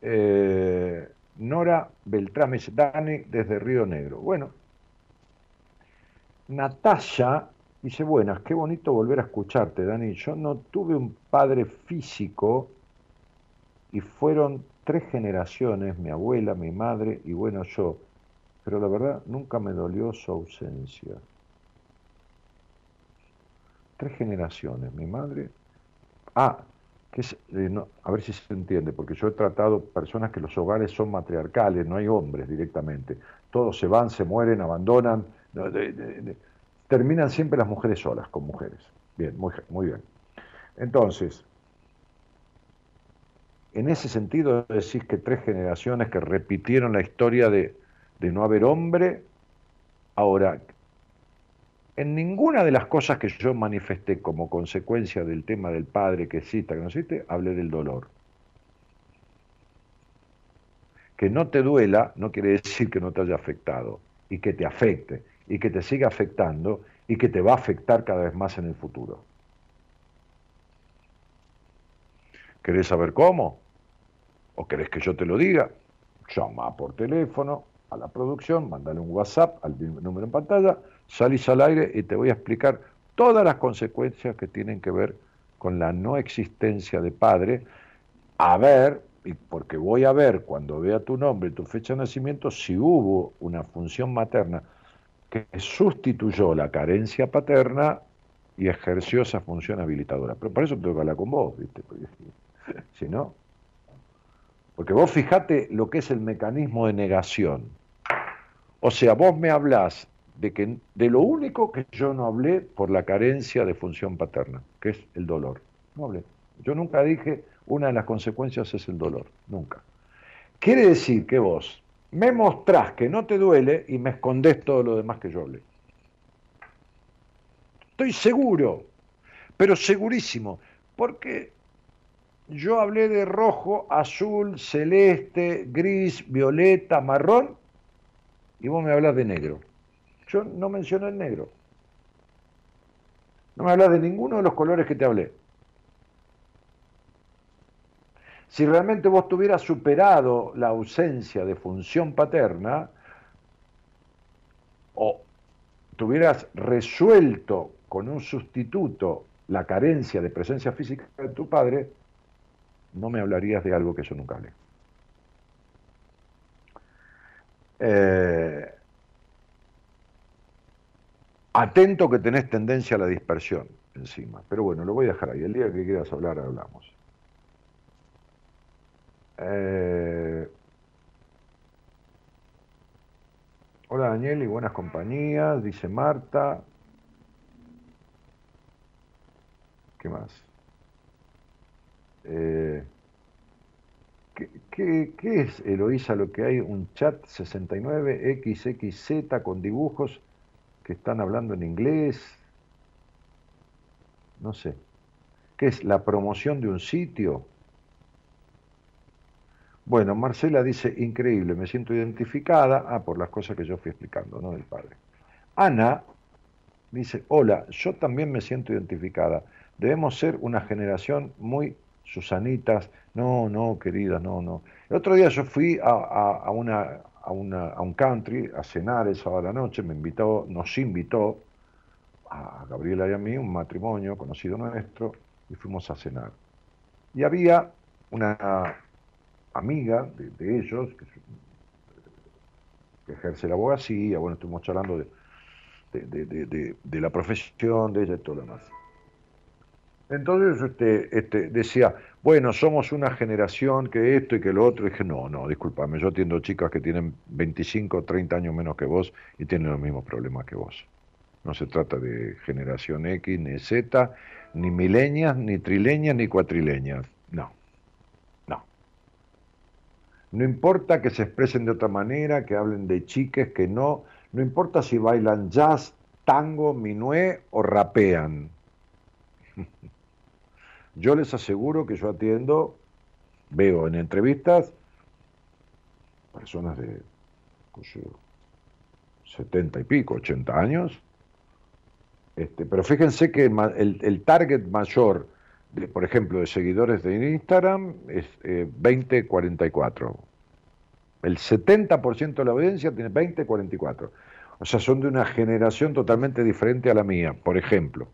Eh, Nora Beltrán Dani, desde Río Negro. Bueno, Natasha dice, buenas, qué bonito volver a escucharte, Dani. Yo no tuve un padre físico y fueron tres generaciones, mi abuela, mi madre y bueno, yo. Pero la verdad, nunca me dolió su ausencia. Tres generaciones, mi madre. Ah, que es, eh, a ver si se entiende, porque yo he tratado personas que los hogares son matriarcales, no hay hombres directamente. Todos se van, se mueren, abandonan terminan siempre las mujeres solas, con mujeres. Bien, muy, muy bien. Entonces, en ese sentido decís que tres generaciones que repitieron la historia de, de no haber hombre, ahora, en ninguna de las cosas que yo manifesté como consecuencia del tema del padre que cita, que no existe, hablé del dolor. Que no te duela no quiere decir que no te haya afectado y que te afecte y que te siga afectando y que te va a afectar cada vez más en el futuro. ¿Querés saber cómo? ¿O querés que yo te lo diga? Llama por teléfono a la producción, mándale un WhatsApp al número en pantalla, salís al aire y te voy a explicar todas las consecuencias que tienen que ver con la no existencia de padre, a ver, y porque voy a ver cuando vea tu nombre tu fecha de nacimiento, si hubo una función materna que sustituyó la carencia paterna y ejerció esa función habilitadora. Pero por eso tengo que hablar con vos, ¿viste? Porque, [laughs] si no. Porque vos fijate lo que es el mecanismo de negación. O sea, vos me hablás de, que, de lo único que yo no hablé por la carencia de función paterna, que es el dolor. No hablé. Yo nunca dije una de las consecuencias es el dolor, nunca. Quiere decir que vos me mostrás que no te duele y me escondés todo lo demás que yo hablé. Estoy seguro, pero segurísimo, porque yo hablé de rojo, azul, celeste, gris, violeta, marrón, y vos me hablas de negro. Yo no mencioné el negro. No me hablas de ninguno de los colores que te hablé. Si realmente vos tuvieras superado la ausencia de función paterna, o tuvieras resuelto con un sustituto la carencia de presencia física de tu padre, no me hablarías de algo que yo nunca hablé. Eh, atento que tenés tendencia a la dispersión encima, pero bueno, lo voy a dejar ahí. El día que quieras hablar, hablamos. Eh, hola Daniel y buenas compañías, dice Marta. ¿Qué más? Eh, ¿qué, es, Eloísa, lo que hay? Un chat 69XXZ con dibujos que están hablando en inglés. No sé. ¿Qué es? ¿La promoción de un sitio? Bueno, Marcela dice, increíble, me siento identificada, ah, por las cosas que yo fui explicando, ¿no? Del padre. Ana dice, hola, yo también me siento identificada debemos ser una generación muy susanitas. No, no, querida, no, no. El otro día yo fui a, una, a, una, a un country a cenar el sábado a la noche, me invitó, nos invitó a Gabriela y a mí, un matrimonio conocido nuestro, y fuimos a cenar. Y había una amiga de, ellos que, ejerce la abogacía, bueno, estuvimos charlando de, de, la profesión de ella y todo lo demás. Entonces este, este, decía, bueno, somos una generación que esto y que lo otro. Y dije, no, no, discúlpame, yo atiendo chicas que tienen 25 o 30 años menos que vos y tienen los mismos problemas que vos. No se trata de generación X, ni Z, ni milenias, ni trileñas, ni cuatrileñas. No. No importa que se expresen de otra manera, que hablen de chiques, que no. No importa si bailan jazz, tango, minué o rapean. [laughs] Yo les aseguro que yo atiendo, veo en entrevistas personas de 70 y pico, 80 años, este, pero fíjense que el, target mayor, por ejemplo, de seguidores de Instagram es eh, 20-44. El 70% de la audiencia tiene 20-44. O sea, son de una generación totalmente diferente a la mía, por ejemplo.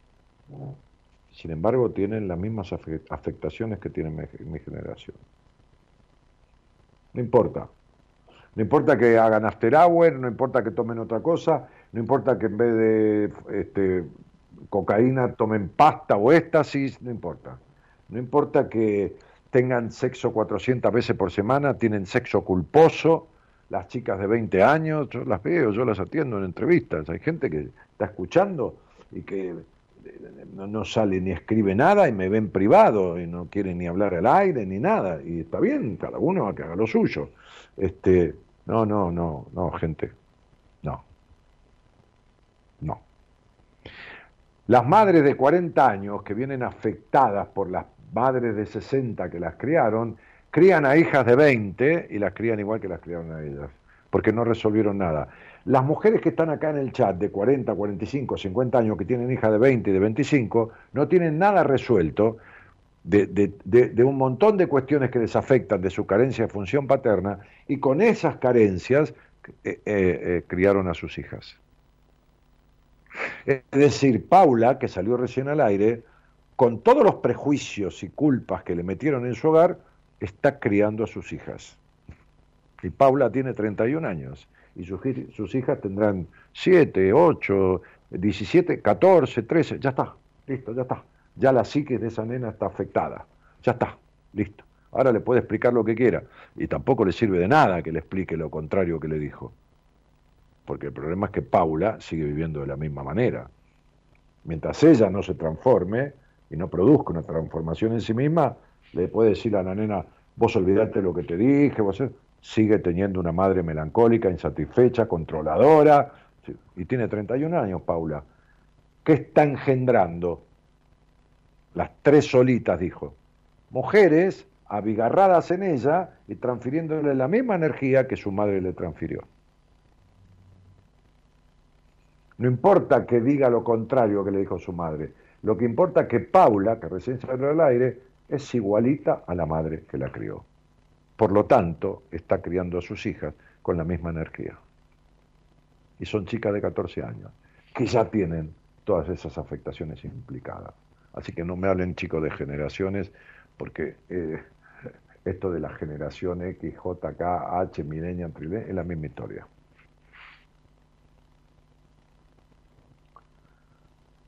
Sin embargo, tienen las mismas afectaciones que tiene mi, generación. No importa. No importa que hagan after hour, no importa que tomen otra cosa, no importa que en vez de este, cocaína tomen pasta o éxtasis, no importa. No importa que tengan sexo 400 veces por semana, tienen sexo culposo, las chicas de 20 años, yo las veo, yo las atiendo en entrevistas, hay gente que está escuchando y que no, sale ni escribe nada y me ven privado y no quiere ni hablar al aire ni nada. Y está bien, cada uno que haga lo suyo. Este, no, no, no, no, gente. No. No. Las madres de 40 años que vienen afectadas por las madres de 60 que las criaron, crían a hijas de 20 y las crían igual que las criaron a ellas, porque no resolvieron nada. Las mujeres que están acá en el chat de 40, 45, 50 años, que tienen hijas de 20 y de 25, no tienen nada resuelto de, un montón de cuestiones que les afectan de su carencia de función paterna y con esas carencias eh, eh, eh, criaron a sus hijas. Es decir, Paula, que salió recién al aire, con todos los prejuicios y culpas que le metieron en su hogar, está criando a sus hijas. Y Paula tiene 31 años y sus, hijas tendrán 7, 8, 17, 14, 13, ya está, listo, ya está. Ya la psique de esa nena está afectada, ya está, listo. Ahora le puede explicar lo que quiera y tampoco le sirve de nada que le explique lo contrario que le dijo. Porque el problema es que Paula sigue viviendo de la misma manera. Mientras ella no se transforme y no produzca una transformación en sí misma, le puede decir a la nena, vos olvidate lo que te dije, vos sigue teniendo una madre melancólica, insatisfecha, controladora, y tiene 31 años, Paula. ¿Qué está engendrando? Las tres solitas, dijo. Mujeres abigarradas en ella y transfiriéndole la misma energía que su madre le transfirió. No importa que diga lo contrario que le dijo su madre, lo que importa es que Paula, que recién salió al aire, es igualita a la madre que la crió. Por lo tanto, está criando a sus hijas con la misma energía. Y son chicas de 14 años, que ya tienen todas esas afectaciones implicadas. Así que no me hablen chicos de generaciones, porque eh, esto de la generación X, J, K, H, millennial, es la misma historia.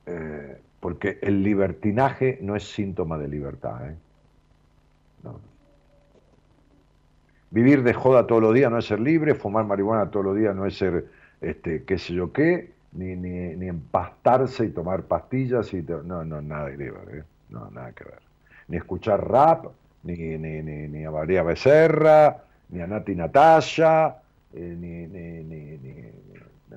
Eh, porque el libertinaje no es síntoma de libertad. ¿eh? Vivir de joda todos los días no es ser libre, fumar marihuana todos los días no es ser, este, qué sé yo qué, ni, empastarse y tomar pastillas y no, no, nada que ver, ¿eh? no, nada que ver. Ni escuchar rap, ni, ni, ni, ni a María Becerra, ni a Nati Natasha, eh, ni, ni, ni,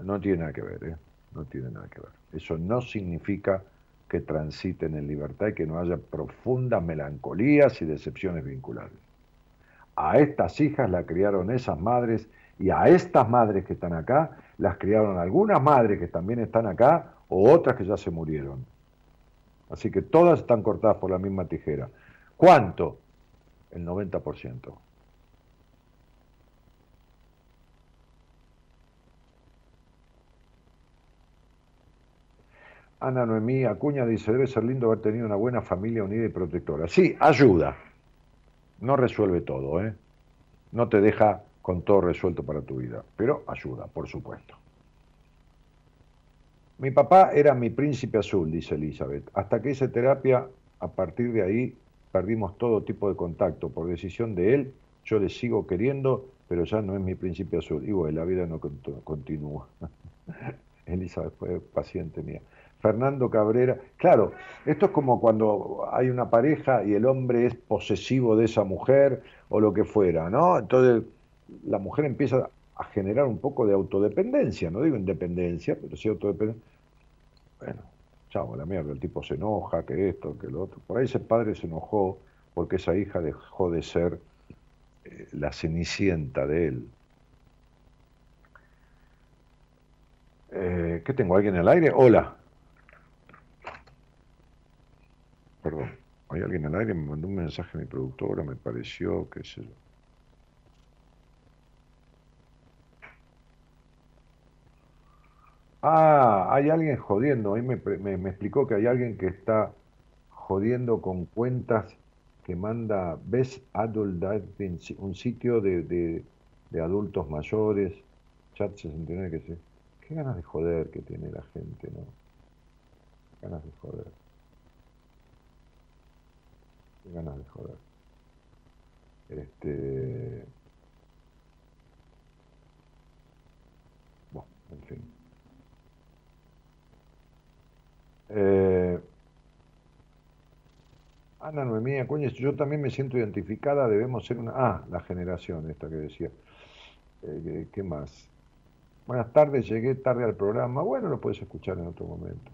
no tiene nada que ver, ¿eh? No tiene nada que ver. Eso no significa que transiten en libertad y que no haya profundas melancolías y decepciones vinculares. A estas hijas la criaron esas madres y a estas madres que están acá las criaron algunas madres que también están acá o otras que ya se murieron. Así que todas están cortadas por la misma tijera. ¿Cuánto? El 90%. Ana Noemí Acuña dice, debe ser lindo haber tenido una buena familia unida y protectora. Sí, ayuda. No resuelve todo, ¿eh? No te deja con todo resuelto para tu vida, pero ayuda, por supuesto. Mi papá era mi príncipe azul, dice Elizabeth. Hasta que hice terapia, a partir de ahí perdimos todo tipo de contacto. Por decisión de él, yo le sigo queriendo, pero ya no es mi príncipe azul. Y bueno, la vida no continúa. [laughs] Elizabeth fue paciente mía. Fernando Cabrera. Claro, esto es como cuando hay una pareja y el hombre es posesivo de esa mujer o lo que fuera, ¿no? Entonces la mujer empieza a generar un poco de autodependencia, no digo independencia, pero sí autodependencia. Bueno, chao, la mierda, el tipo se enoja, que esto, que lo otro. Por ahí ese padre se enojó porque esa hija dejó de ser eh, la cenicienta de él. Eh, ¿Qué tengo? ¿Alguien en el aire? Hola. Perdón, hay alguien en el aire, me mandó un mensaje a mi productora, me pareció, qué sé yo. Ah, hay alguien jodiendo. Ahí me, me, explicó que hay alguien que está jodiendo con cuentas que manda Best Adult un sitio de, de, de adultos mayores, chat 69, que sé. Qué ganas de joder que tiene la gente, ¿no? ganas de joder. Ganas de joder. Este. Bueno, en fin. Eh, Ana Noemí Acuñez, yo también me siento identificada, debemos ser una... Ah, la generación esta que decía. Eh, ¿Qué más? Buenas tardes, llegué tarde al programa. Bueno, lo puedes escuchar en otro momento.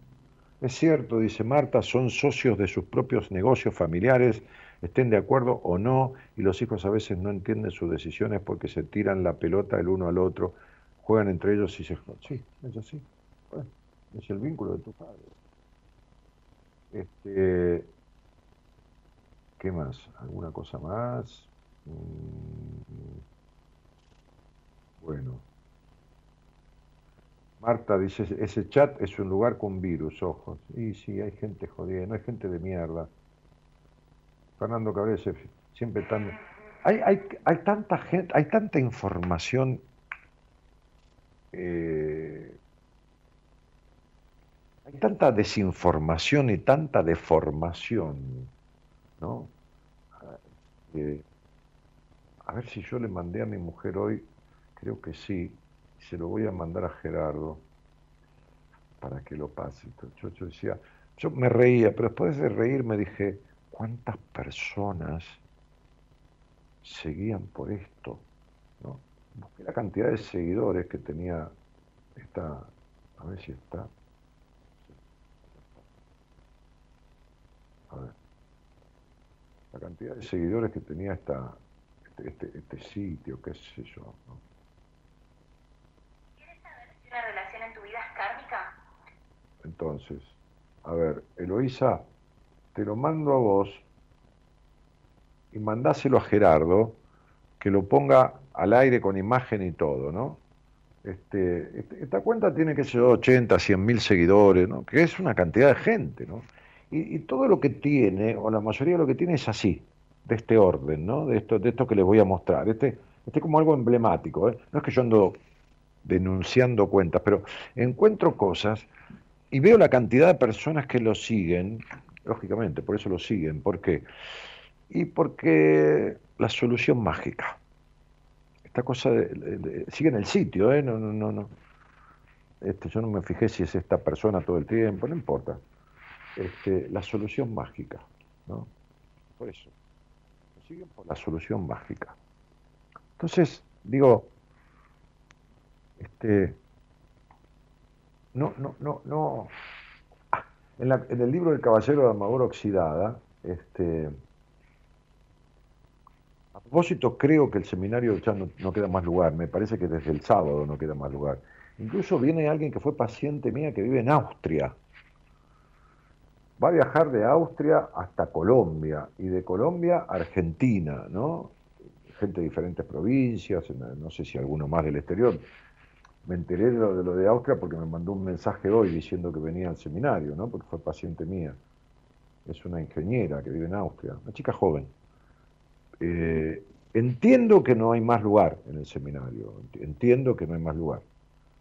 Es cierto, dice Marta, son socios de sus propios negocios familiares, estén de acuerdo o no, y los hijos a veces no entienden sus decisiones porque se tiran la pelota el uno al otro, juegan entre ellos y se... Sí, es así. es el vínculo de tu padre. Este, ¿Qué más? ¿Alguna cosa más? Mm, bueno. Marta dice, ese chat es un lugar con virus, ojos. Y sí, hay gente jodida, hay gente de mierda. Fernando Cabrera siempre tan... Hay, hay, hay tanta gente, hay tanta información eh, hay tanta desinformación y tanta deformación, ¿no? Eh, a ver si yo le mandé a mi mujer hoy, creo que sí, Se lo voy a mandar a Gerardo para que lo pase. Yo, yo decía, yo me reía, pero después de reír me dije, ¿cuántas personas seguían por esto? ¿no? Busqué la cantidad de seguidores que tenía esta, a ver si está. A ver. La cantidad de seguidores que tenía esta, este, este, este sitio, qué sé yo. ¿no? ¿Quieres saber si una relación en tu vida es kármica? Entonces, a ver, Eloísa, te lo mando a vos y mandáselo a Gerardo, que lo ponga al aire con imagen y todo, ¿no? Este, este esta cuenta tiene que ser 80, 100 mil seguidores, ¿no? Que es una cantidad de gente, ¿no? Y, todo lo que tiene, o la mayoría de lo que tiene es así, de este orden, ¿no? De esto, de esto que les voy a mostrar. Este, este es como algo emblemático, ¿eh? No es que yo ando denunciando cuentas, pero encuentro cosas y veo la cantidad de personas que lo siguen, lógicamente, por eso lo siguen. ¿Por qué? Y porque la solución mágica. Esta cosa de, siguen el sitio, ¿eh? No, no, no, no. Este, yo no me fijé si es esta persona todo el tiempo, no importa. Este, la solución mágica, ¿no? Por eso. Lo siguen por la solución mágica. Entonces, digo, este, no, no, no, no. En, la, en, el libro del Caballero de Armadura Oxidada, este, a propósito, creo que el seminario ya no, no, queda más lugar. Me parece que desde el sábado no queda más lugar. Incluso viene alguien que fue paciente mía que vive en Austria. Va a viajar de Austria hasta Colombia y de Colombia a Argentina, ¿no? Gente de diferentes provincias, no sé si alguno más del exterior, me enteré de lo, de lo, de Austria porque me mandó un mensaje hoy diciendo que venía al seminario, ¿no? Porque fue paciente mía. Es una ingeniera que vive en Austria, una chica joven. Eh, entiendo que no hay más lugar en el seminario, entiendo que no hay más lugar,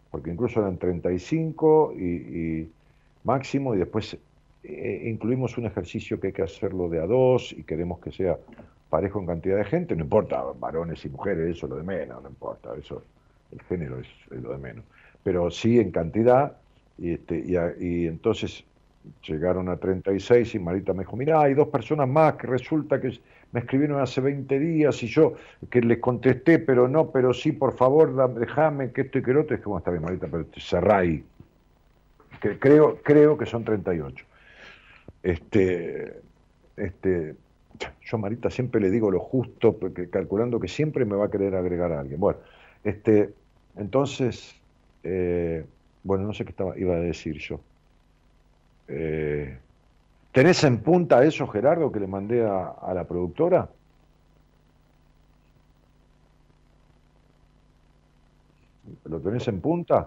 porque incluso eran 35 y, y máximo y después eh, incluimos un ejercicio que hay que hacerlo de a dos y queremos que sea parejo en cantidad de gente, no importa, varones y mujeres, eso es lo de menos, no importa, eso el género es, lo de menos, pero sí en cantidad, y, este, y, y, entonces llegaron a 36 y Marita me dijo, mira, hay dos personas más que resulta que me escribieron hace 20 días y yo que les contesté, pero no, pero sí, por favor, déjame que esto y que lo otro, es como está bien, Marita, pero cerrá ahí. Que creo, creo que son 38. Este, este, yo Marita siempre le digo lo justo, porque calculando que siempre me va a querer agregar a alguien. Bueno, este, entonces, eh, bueno, no sé qué estaba, iba a decir yo. Eh, ¿Tenés en punta eso, Gerardo, que le mandé a, a la productora? ¿Lo tenés en punta?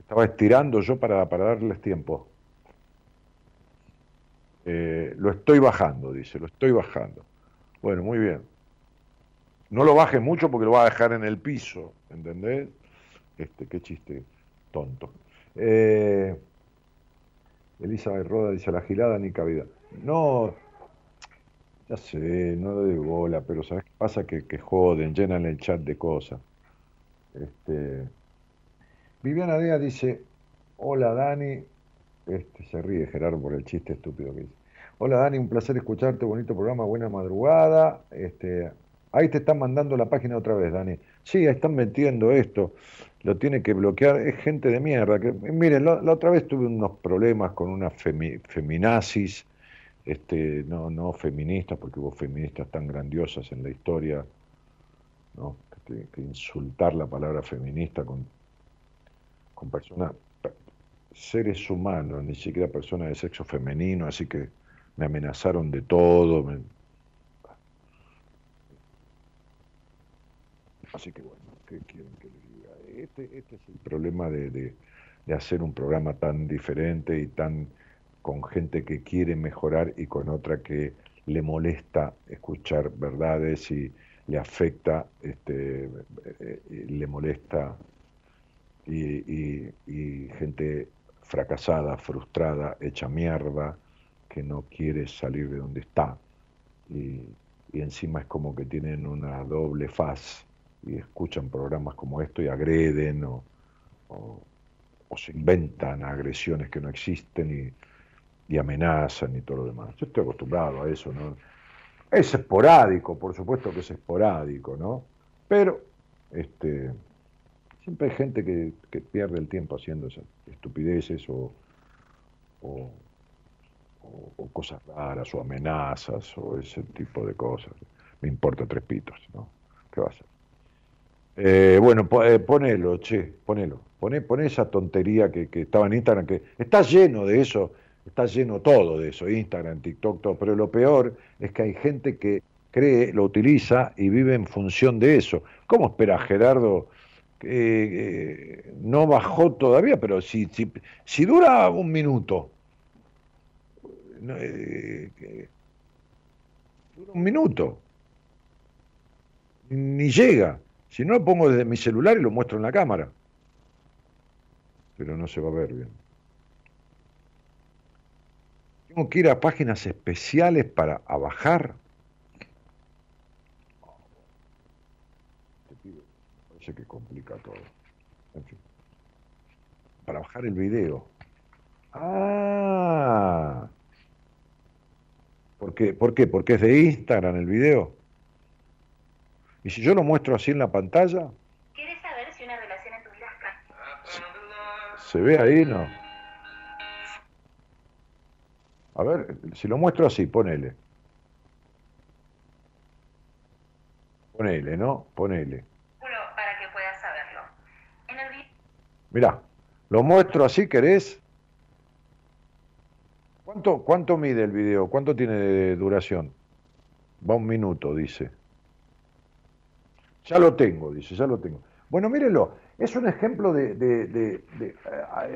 Estaba estirando yo para, para darles tiempo. Eh, lo estoy bajando, dice, lo estoy bajando. Bueno, muy bien. No lo baje mucho porque lo va a dejar en el piso, ¿entendés? Este, qué chiste tonto. Eh, Elizabeth Roda dice, la gilada ni cabida. No, ya sé, no doy bola, pero ¿sabes qué pasa? Que, que joden, llenan el chat de cosas. Este, Viviana Díaz dice, hola Dani, este, se ríe Gerardo por el chiste estúpido que dice. Hola Dani, un placer escucharte, bonito programa, buena madrugada. Este, ahí te están mandando la página otra vez, Dani. Sí, están metiendo esto, lo tiene que bloquear, es gente de mierda. Que, miren, la, la otra vez tuve unos problemas con una femi, feminazis, este, no, no feministas, porque hubo feministas tan grandiosas en la historia, ¿no? que, insultar la palabra feminista con, con personas seres humanos, ni siquiera personas de sexo femenino, así que me amenazaron de todo. Me... Así que bueno, ¿qué quieren que les diga? Este, este es el problema de, de, hacer un programa tan diferente y tan con gente que quiere mejorar y con otra que le molesta escuchar verdades y le afecta, este, le molesta y, y, gente fracasada, frustrada, hecha mierda, que no quiere salir de donde está. Y, encima es como que tienen una doble faz, y escuchan programas como esto y agreden o, se inventan agresiones que no existen y, y, amenazan y todo lo demás. Yo estoy acostumbrado a eso, ¿no? Es esporádico, por supuesto que es esporádico, ¿no? Pero este, siempre hay gente que, que pierde el tiempo haciendo esas estupideces o, o, o, cosas raras o amenazas o ese tipo de cosas. Me importa tres pitos, ¿no? ¿Qué va a hacer? Eh, bueno, eh, ponelo, che, ponelo. Poné, esa tontería que, que, estaba en Instagram, que está lleno de eso, está lleno todo de eso, Instagram, TikTok, todo, pero lo peor es que hay gente que cree, lo utiliza y vive en función de eso. ¿Cómo espera Gerardo? Eh, no bajó todavía, pero si, si, si dura un minuto, eh, dura un minuto, ni llega. Si no lo pongo desde mi celular y lo muestro en la cámara. Pero no se va a ver bien. Tengo que ir a páginas especiales para bajar. Parece que complica todo. En fin. Para bajar el video. Ah. ¿Por qué? ¿Por qué? Porque es de Instagram el video. Y si yo lo muestro así en la pantalla. ¿Quieres saber si una relación en tu vida es ¿Se ve ahí? No. A ver, si lo muestro así, ponele. Ponele, ¿no? Ponele. Para que puedas saberlo. En el Mirá, lo muestro así, ¿querés? ¿Cuánto, ¿Cuánto mide el video? ¿Cuánto tiene de duración? Va un minuto, dice. Ya lo tengo, dice, ya lo tengo. Bueno, mírenlo, es un ejemplo de, de, eh,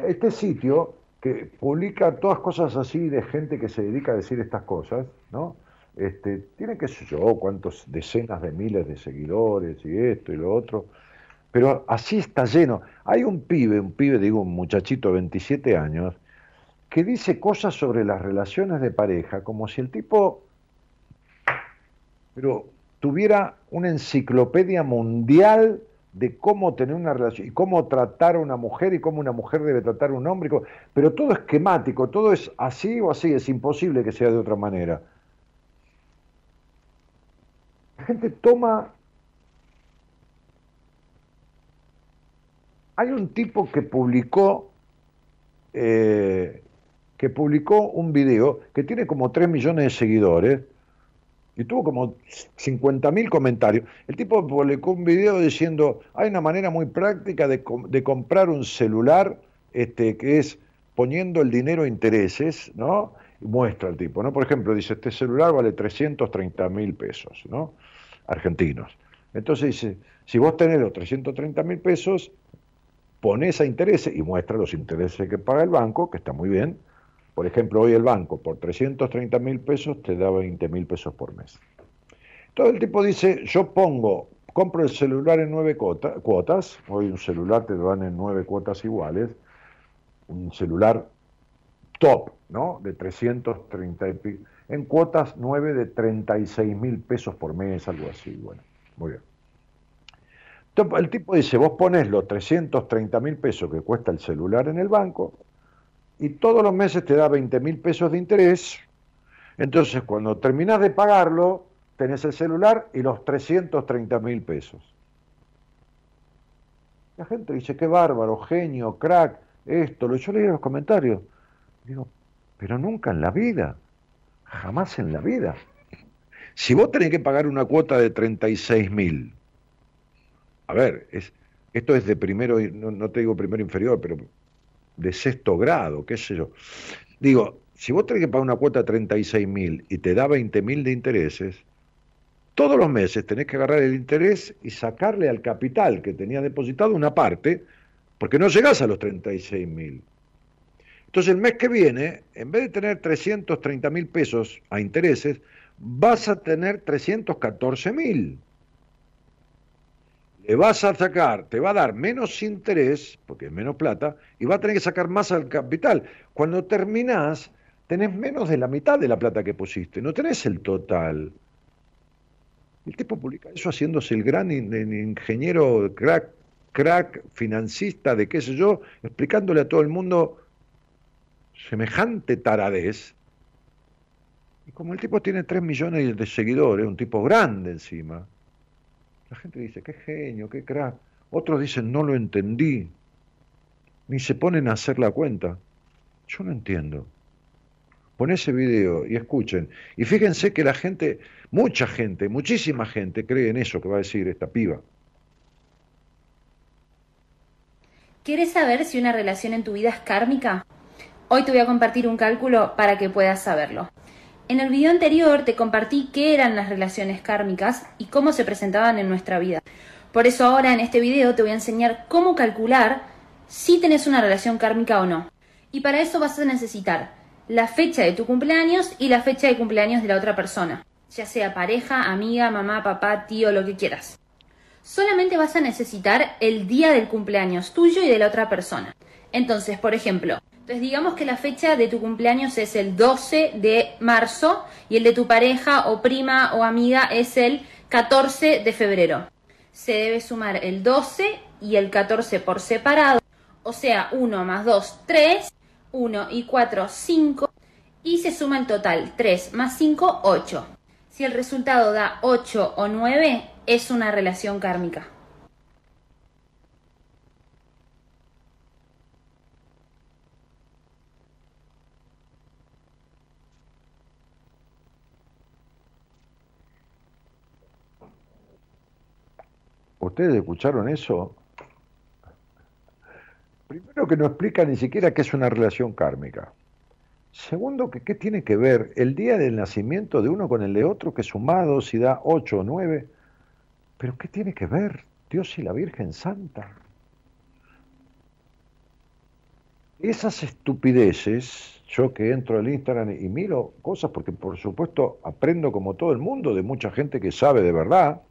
este sitio que publica todas cosas así de gente que se dedica a decir estas cosas, ¿no? Este, tiene que sé yo, cuántos decenas de miles de seguidores y esto y lo otro, pero así está lleno. Hay un pibe, un pibe, digo, un muchachito de 27 años, que dice cosas sobre las relaciones de pareja, como si el tipo, pero tuviera una enciclopedia mundial de cómo tener una relación y cómo tratar a una mujer y cómo una mujer debe tratar a un hombre, pero todo esquemático, todo es así o así, es imposible que sea de otra manera. La gente toma... Hay un tipo que publicó eh, que publicó un video que tiene como 3 millones de seguidores y tuvo como 50.000 comentarios. El tipo publicó un video diciendo, hay una manera muy práctica de, de comprar un celular este, que es poniendo el dinero a intereses, ¿no? Y muestra el tipo, ¿no? Por ejemplo, dice, este celular vale 330 mil pesos, ¿no? Argentinos. Entonces dice, si vos tenés los 330 mil pesos, pones a intereses y muestra los intereses que paga el banco, que está muy bien, por ejemplo, hoy el banco por 330 mil pesos te da 20 mil pesos por mes. Todo el tipo dice, yo pongo, compro el celular en nueve cuotas, hoy un celular te dan en nueve cuotas iguales, un celular top, ¿no? De 330 y en cuotas nueve de 36 mil pesos por mes, algo así, bueno, muy bien. El tipo dice, vos pones los 330 mil pesos que cuesta el celular en el banco, y todos los meses te da 20 mil pesos de interés. Entonces, cuando terminas de pagarlo, tenés el celular y los 330 mil pesos. La gente dice, qué bárbaro, genio, crack, esto, yo leí los comentarios. Digo, pero nunca en la vida, jamás en la vida. Si vos tenés que pagar una cuota de 36 mil, a ver, es, esto es de primero, no, no te digo primero inferior, pero de sexto grado, qué sé yo. Digo, si vos tenés que pagar una cuota de 36 mil y te da 20 mil de intereses, todos los meses tenés que agarrar el interés y sacarle al capital que tenías depositado una parte, porque no llegás a los 36 mil. Entonces el mes que viene, en vez de tener 330 mil pesos a intereses, vas a tener 314 mil le vas a sacar, te va a dar menos interés, porque es menos plata, y va a tener que sacar más al capital. Cuando terminás, tenés menos de la mitad de la plata que pusiste, no tenés el total. El tipo publica eso haciéndose el gran ingeniero, crack, crack, financista, de qué sé yo, explicándole a todo el mundo semejante taradez. Y como el tipo tiene 3 millones de seguidores, un tipo grande encima, la gente dice, qué genio, qué crack. Otros dicen, no lo entendí. Ni se ponen a hacer la cuenta. Yo no entiendo. Pon ese video y escuchen. Y fíjense que la gente, mucha gente, muchísima gente cree en eso que va a decir esta piba. ¿Quieres saber si una relación en tu vida es kármica? Hoy te voy a compartir un cálculo para que puedas saberlo. En el video anterior te compartí qué eran las relaciones kármicas y cómo se presentaban en nuestra vida. Por eso ahora en este video te voy a enseñar cómo calcular si tenés una relación kármica o no. Y para eso vas a necesitar la fecha de tu cumpleaños y la fecha de cumpleaños de la otra persona, ya sea pareja, amiga, mamá, papá, tío, lo que quieras. Solamente vas a necesitar el día del cumpleaños tuyo y de la otra persona. Entonces, por ejemplo, entonces digamos que la fecha de tu cumpleaños es el 12 de marzo y el de tu pareja o prima o amiga es el 14 de febrero. Se debe sumar el 12 y el 14 por separado, o sea, 1 más 2, 3 1 y 4, 5 y se suma el total 3 más 5, 8. Si el resultado da 8 o 9, es una relación kármica. ¿Ustedes escucharon eso? Primero que no explica ni siquiera qué es una relación kármica. Segundo, que qué tiene que ver el día del nacimiento de uno con el de otro, que sumado si da ocho o nueve. Pero qué tiene que ver Dios y la Virgen Santa. Esas estupideces, yo que entro al Instagram y miro cosas, porque por supuesto aprendo como todo el mundo de mucha gente que sabe de verdad,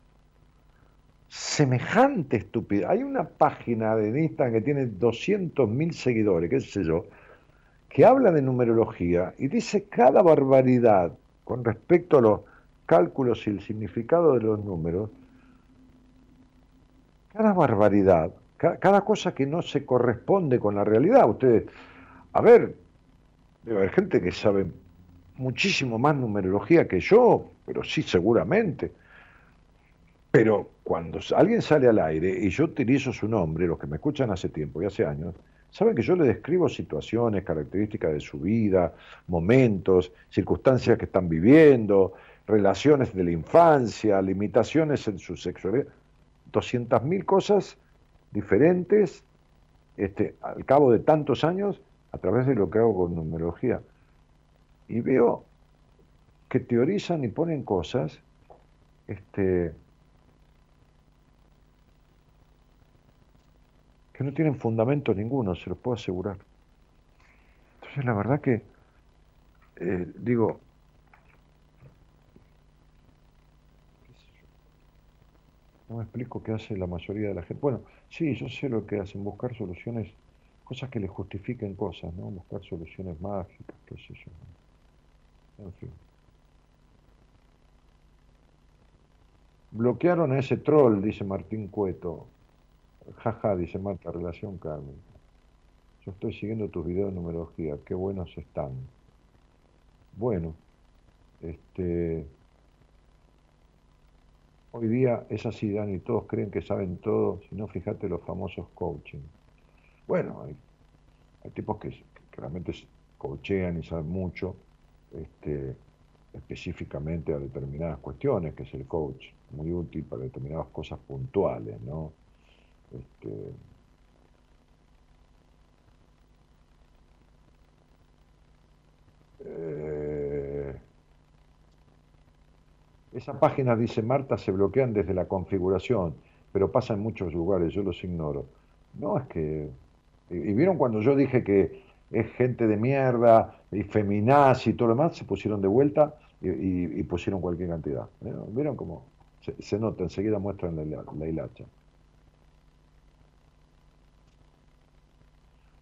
semejante estupidez. Hay una página de Instagram que tiene 200.000 seguidores, qué sé yo, que habla de numerología y dice cada barbaridad con respecto a los cálculos y el significado de los números, cada barbaridad, cada, cosa que no se corresponde con la realidad. Ustedes, a ver, debe haber gente que sabe muchísimo más numerología que yo, pero sí seguramente pero cuando alguien sale al aire y yo utilizo su nombre, los que me escuchan hace tiempo y hace años, saben que yo le describo situaciones, características de su vida, momentos, circunstancias que están viviendo, relaciones de la infancia, limitaciones en su sexualidad, 200.000 cosas diferentes este, al cabo de tantos años a través de lo que hago con numerología. Y veo que teorizan y ponen cosas este, que no tienen fundamento ninguno, se los puedo asegurar. Entonces, la verdad que, eh, digo, no me explico qué hace la mayoría de la gente. Bueno, sí, yo sé lo que hacen, buscar soluciones, cosas que les justifiquen cosas, ¿no? Buscar soluciones mágicas, qué sé yo. En fin. Bloquearon a ese troll, dice Martín Cueto. Jaja, dice Marta, relación Carmen. Yo estoy siguiendo tus videos de numerología, qué buenos están. Bueno, este, hoy día es así, Dani, todos creen que saben todo, si no, fíjate los famosos coaching. Bueno, hay, tipos que, realmente coachean y saben mucho, este, específicamente a determinadas cuestiones, que es el coach, muy útil para determinadas cosas puntuales, ¿no? Este, eh, esa página, dice Marta, se bloquean desde la configuración, pero pasa en muchos lugares, yo los ignoro. No, es que... Y, vieron cuando yo dije que es gente de mierda, y feminaz y todo lo demás, se pusieron de vuelta y, pusieron cualquier cantidad. ¿Vieron cómo se, nota? Enseguida muestran la hilacha.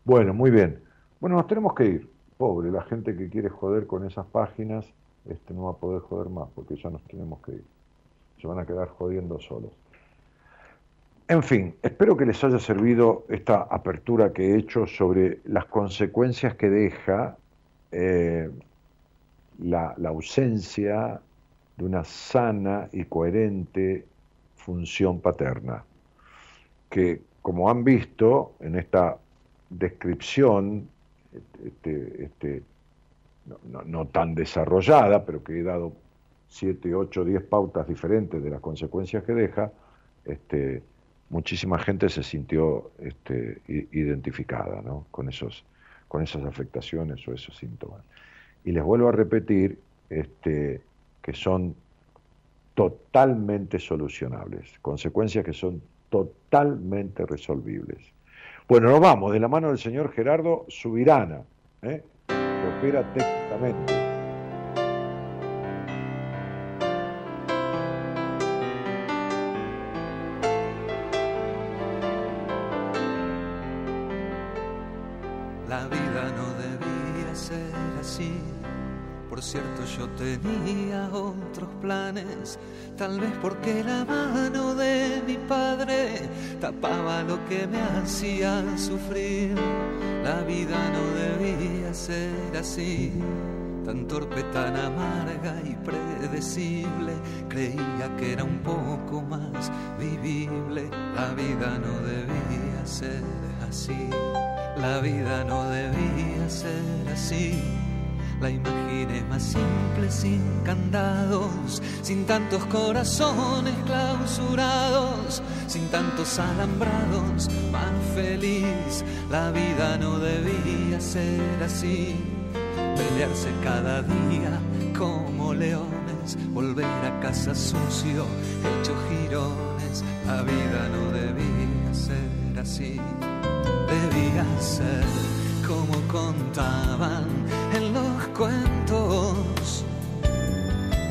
Bueno, muy bien. Bueno, nos tenemos que ir. Pobre, la gente que quiere joder con esas páginas este, no va a poder joder más porque ya nos tenemos que ir. se van a quedar jodiendo solos. En fin, espero que les haya servido esta apertura que he hecho sobre las consecuencias que deja eh, la, la ausencia de una sana y coherente función paterna, que como han visto en esta descripción, este, este, no, tan desarrollada, pero que he dado siete, ocho, diez pautas diferentes de las consecuencias que deja, este, muchísima gente se sintió este, identificada ¿no? con, esos, con esas afectaciones o esos síntomas. Y les vuelvo a repetir este, que son totalmente solucionables, consecuencias que son totalmente resolvibles. Bueno, nos vamos de la mano del señor Gerardo Subirana, ¿eh? que opera técnicamente. La vida no debía ser así. Por cierto, yo tenía planes tal vez porque la mano de mi padre tapaba lo que me hacía sufrir. La vida no debía ser así, tan torpe, tan amarga y predecible. Creía que era un poco más vivible. La vida no debía ser así, la vida no debía ser así la imaginé más simple, sin candados, sin tantos corazones clausurados, sin tantos alambrados, más feliz. La vida no debía ser así, pelearse cada día como leones, volver a casa sucio, hecho girones. La vida no debía ser así, debía ser como contaban en los cuentos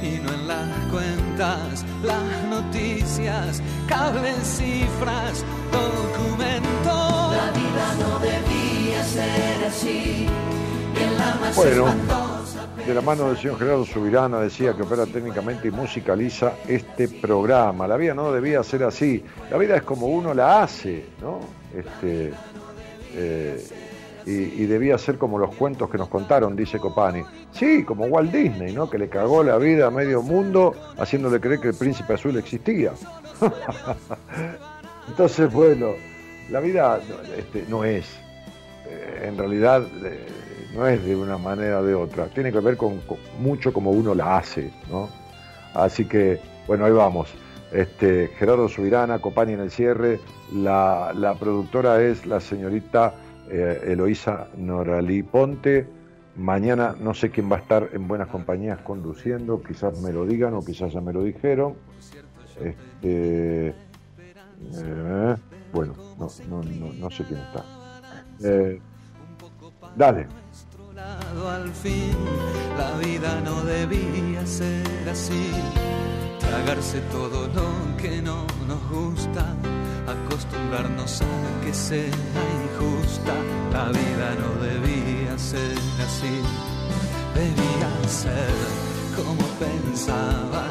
y no en las cuentas, las noticias, cables, cifras, documentos. La vida no debía ser así. Bueno, de la mano del señor Gerardo Subirana decía que opera técnicamente y musicaliza este programa. La vida no debía ser así. La vida es como uno la hace, ¿no? Este, eh, y, debía ser como los cuentos que nos contaron, dice Copani. Sí, como Walt Disney, ¿no? Que le cagó la vida a medio mundo haciéndole creer que el príncipe azul existía. [laughs] Entonces, bueno, la vida este, no es, eh, en realidad, eh, no es de una manera o de otra. Tiene que ver con, mucho como uno la hace, ¿no? Así que, bueno, ahí vamos. Este, Gerardo Subirana, Copani en el cierre. La, la productora es la señorita eh, Eloísa Noralí Ponte. Mañana no sé quién va a estar en buenas compañías conduciendo, quizás me lo digan o quizás ya me lo dijeron. Este, eh, bueno, no, no, no, sé quién está. Eh, dale. Al fin, la vida no debía ser así, tragarse todo lo que no nos gusta acostumbrarnos a que sea injusta. La vida no debía ser así, debía ser como pensaba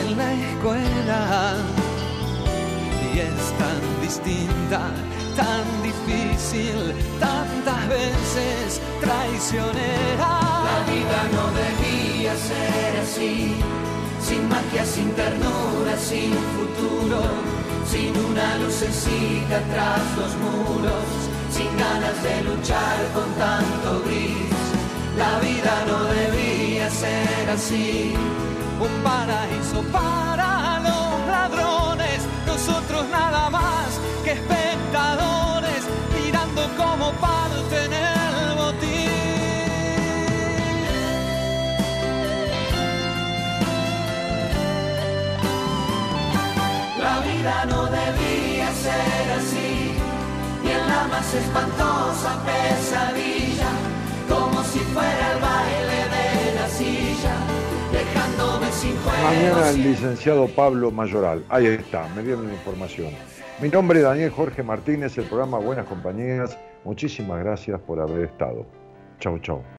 en la escuela. Y es tan distinta, tan difícil, tantas veces traicionera. La vida no debía ser así, sin magia, sin ternura, sin futuro sin una lucecita tras los muros, sin ganas de luchar con tanto gris. La vida no debía ser así, un paraíso para los ladrones, nosotros nada más que espectadores, mirando como parte vida no debía ser así, y en la más espantosa pesadilla, como si fuera el baile de la silla, dejándome sin juego. Mañana el licenciado Pablo Mayoral, ahí está, me dieron la información. Mi nombre es Daniel Jorge Martínez, el programa Buenas Compañías. Muchísimas gracias por haber estado. Chau, chau.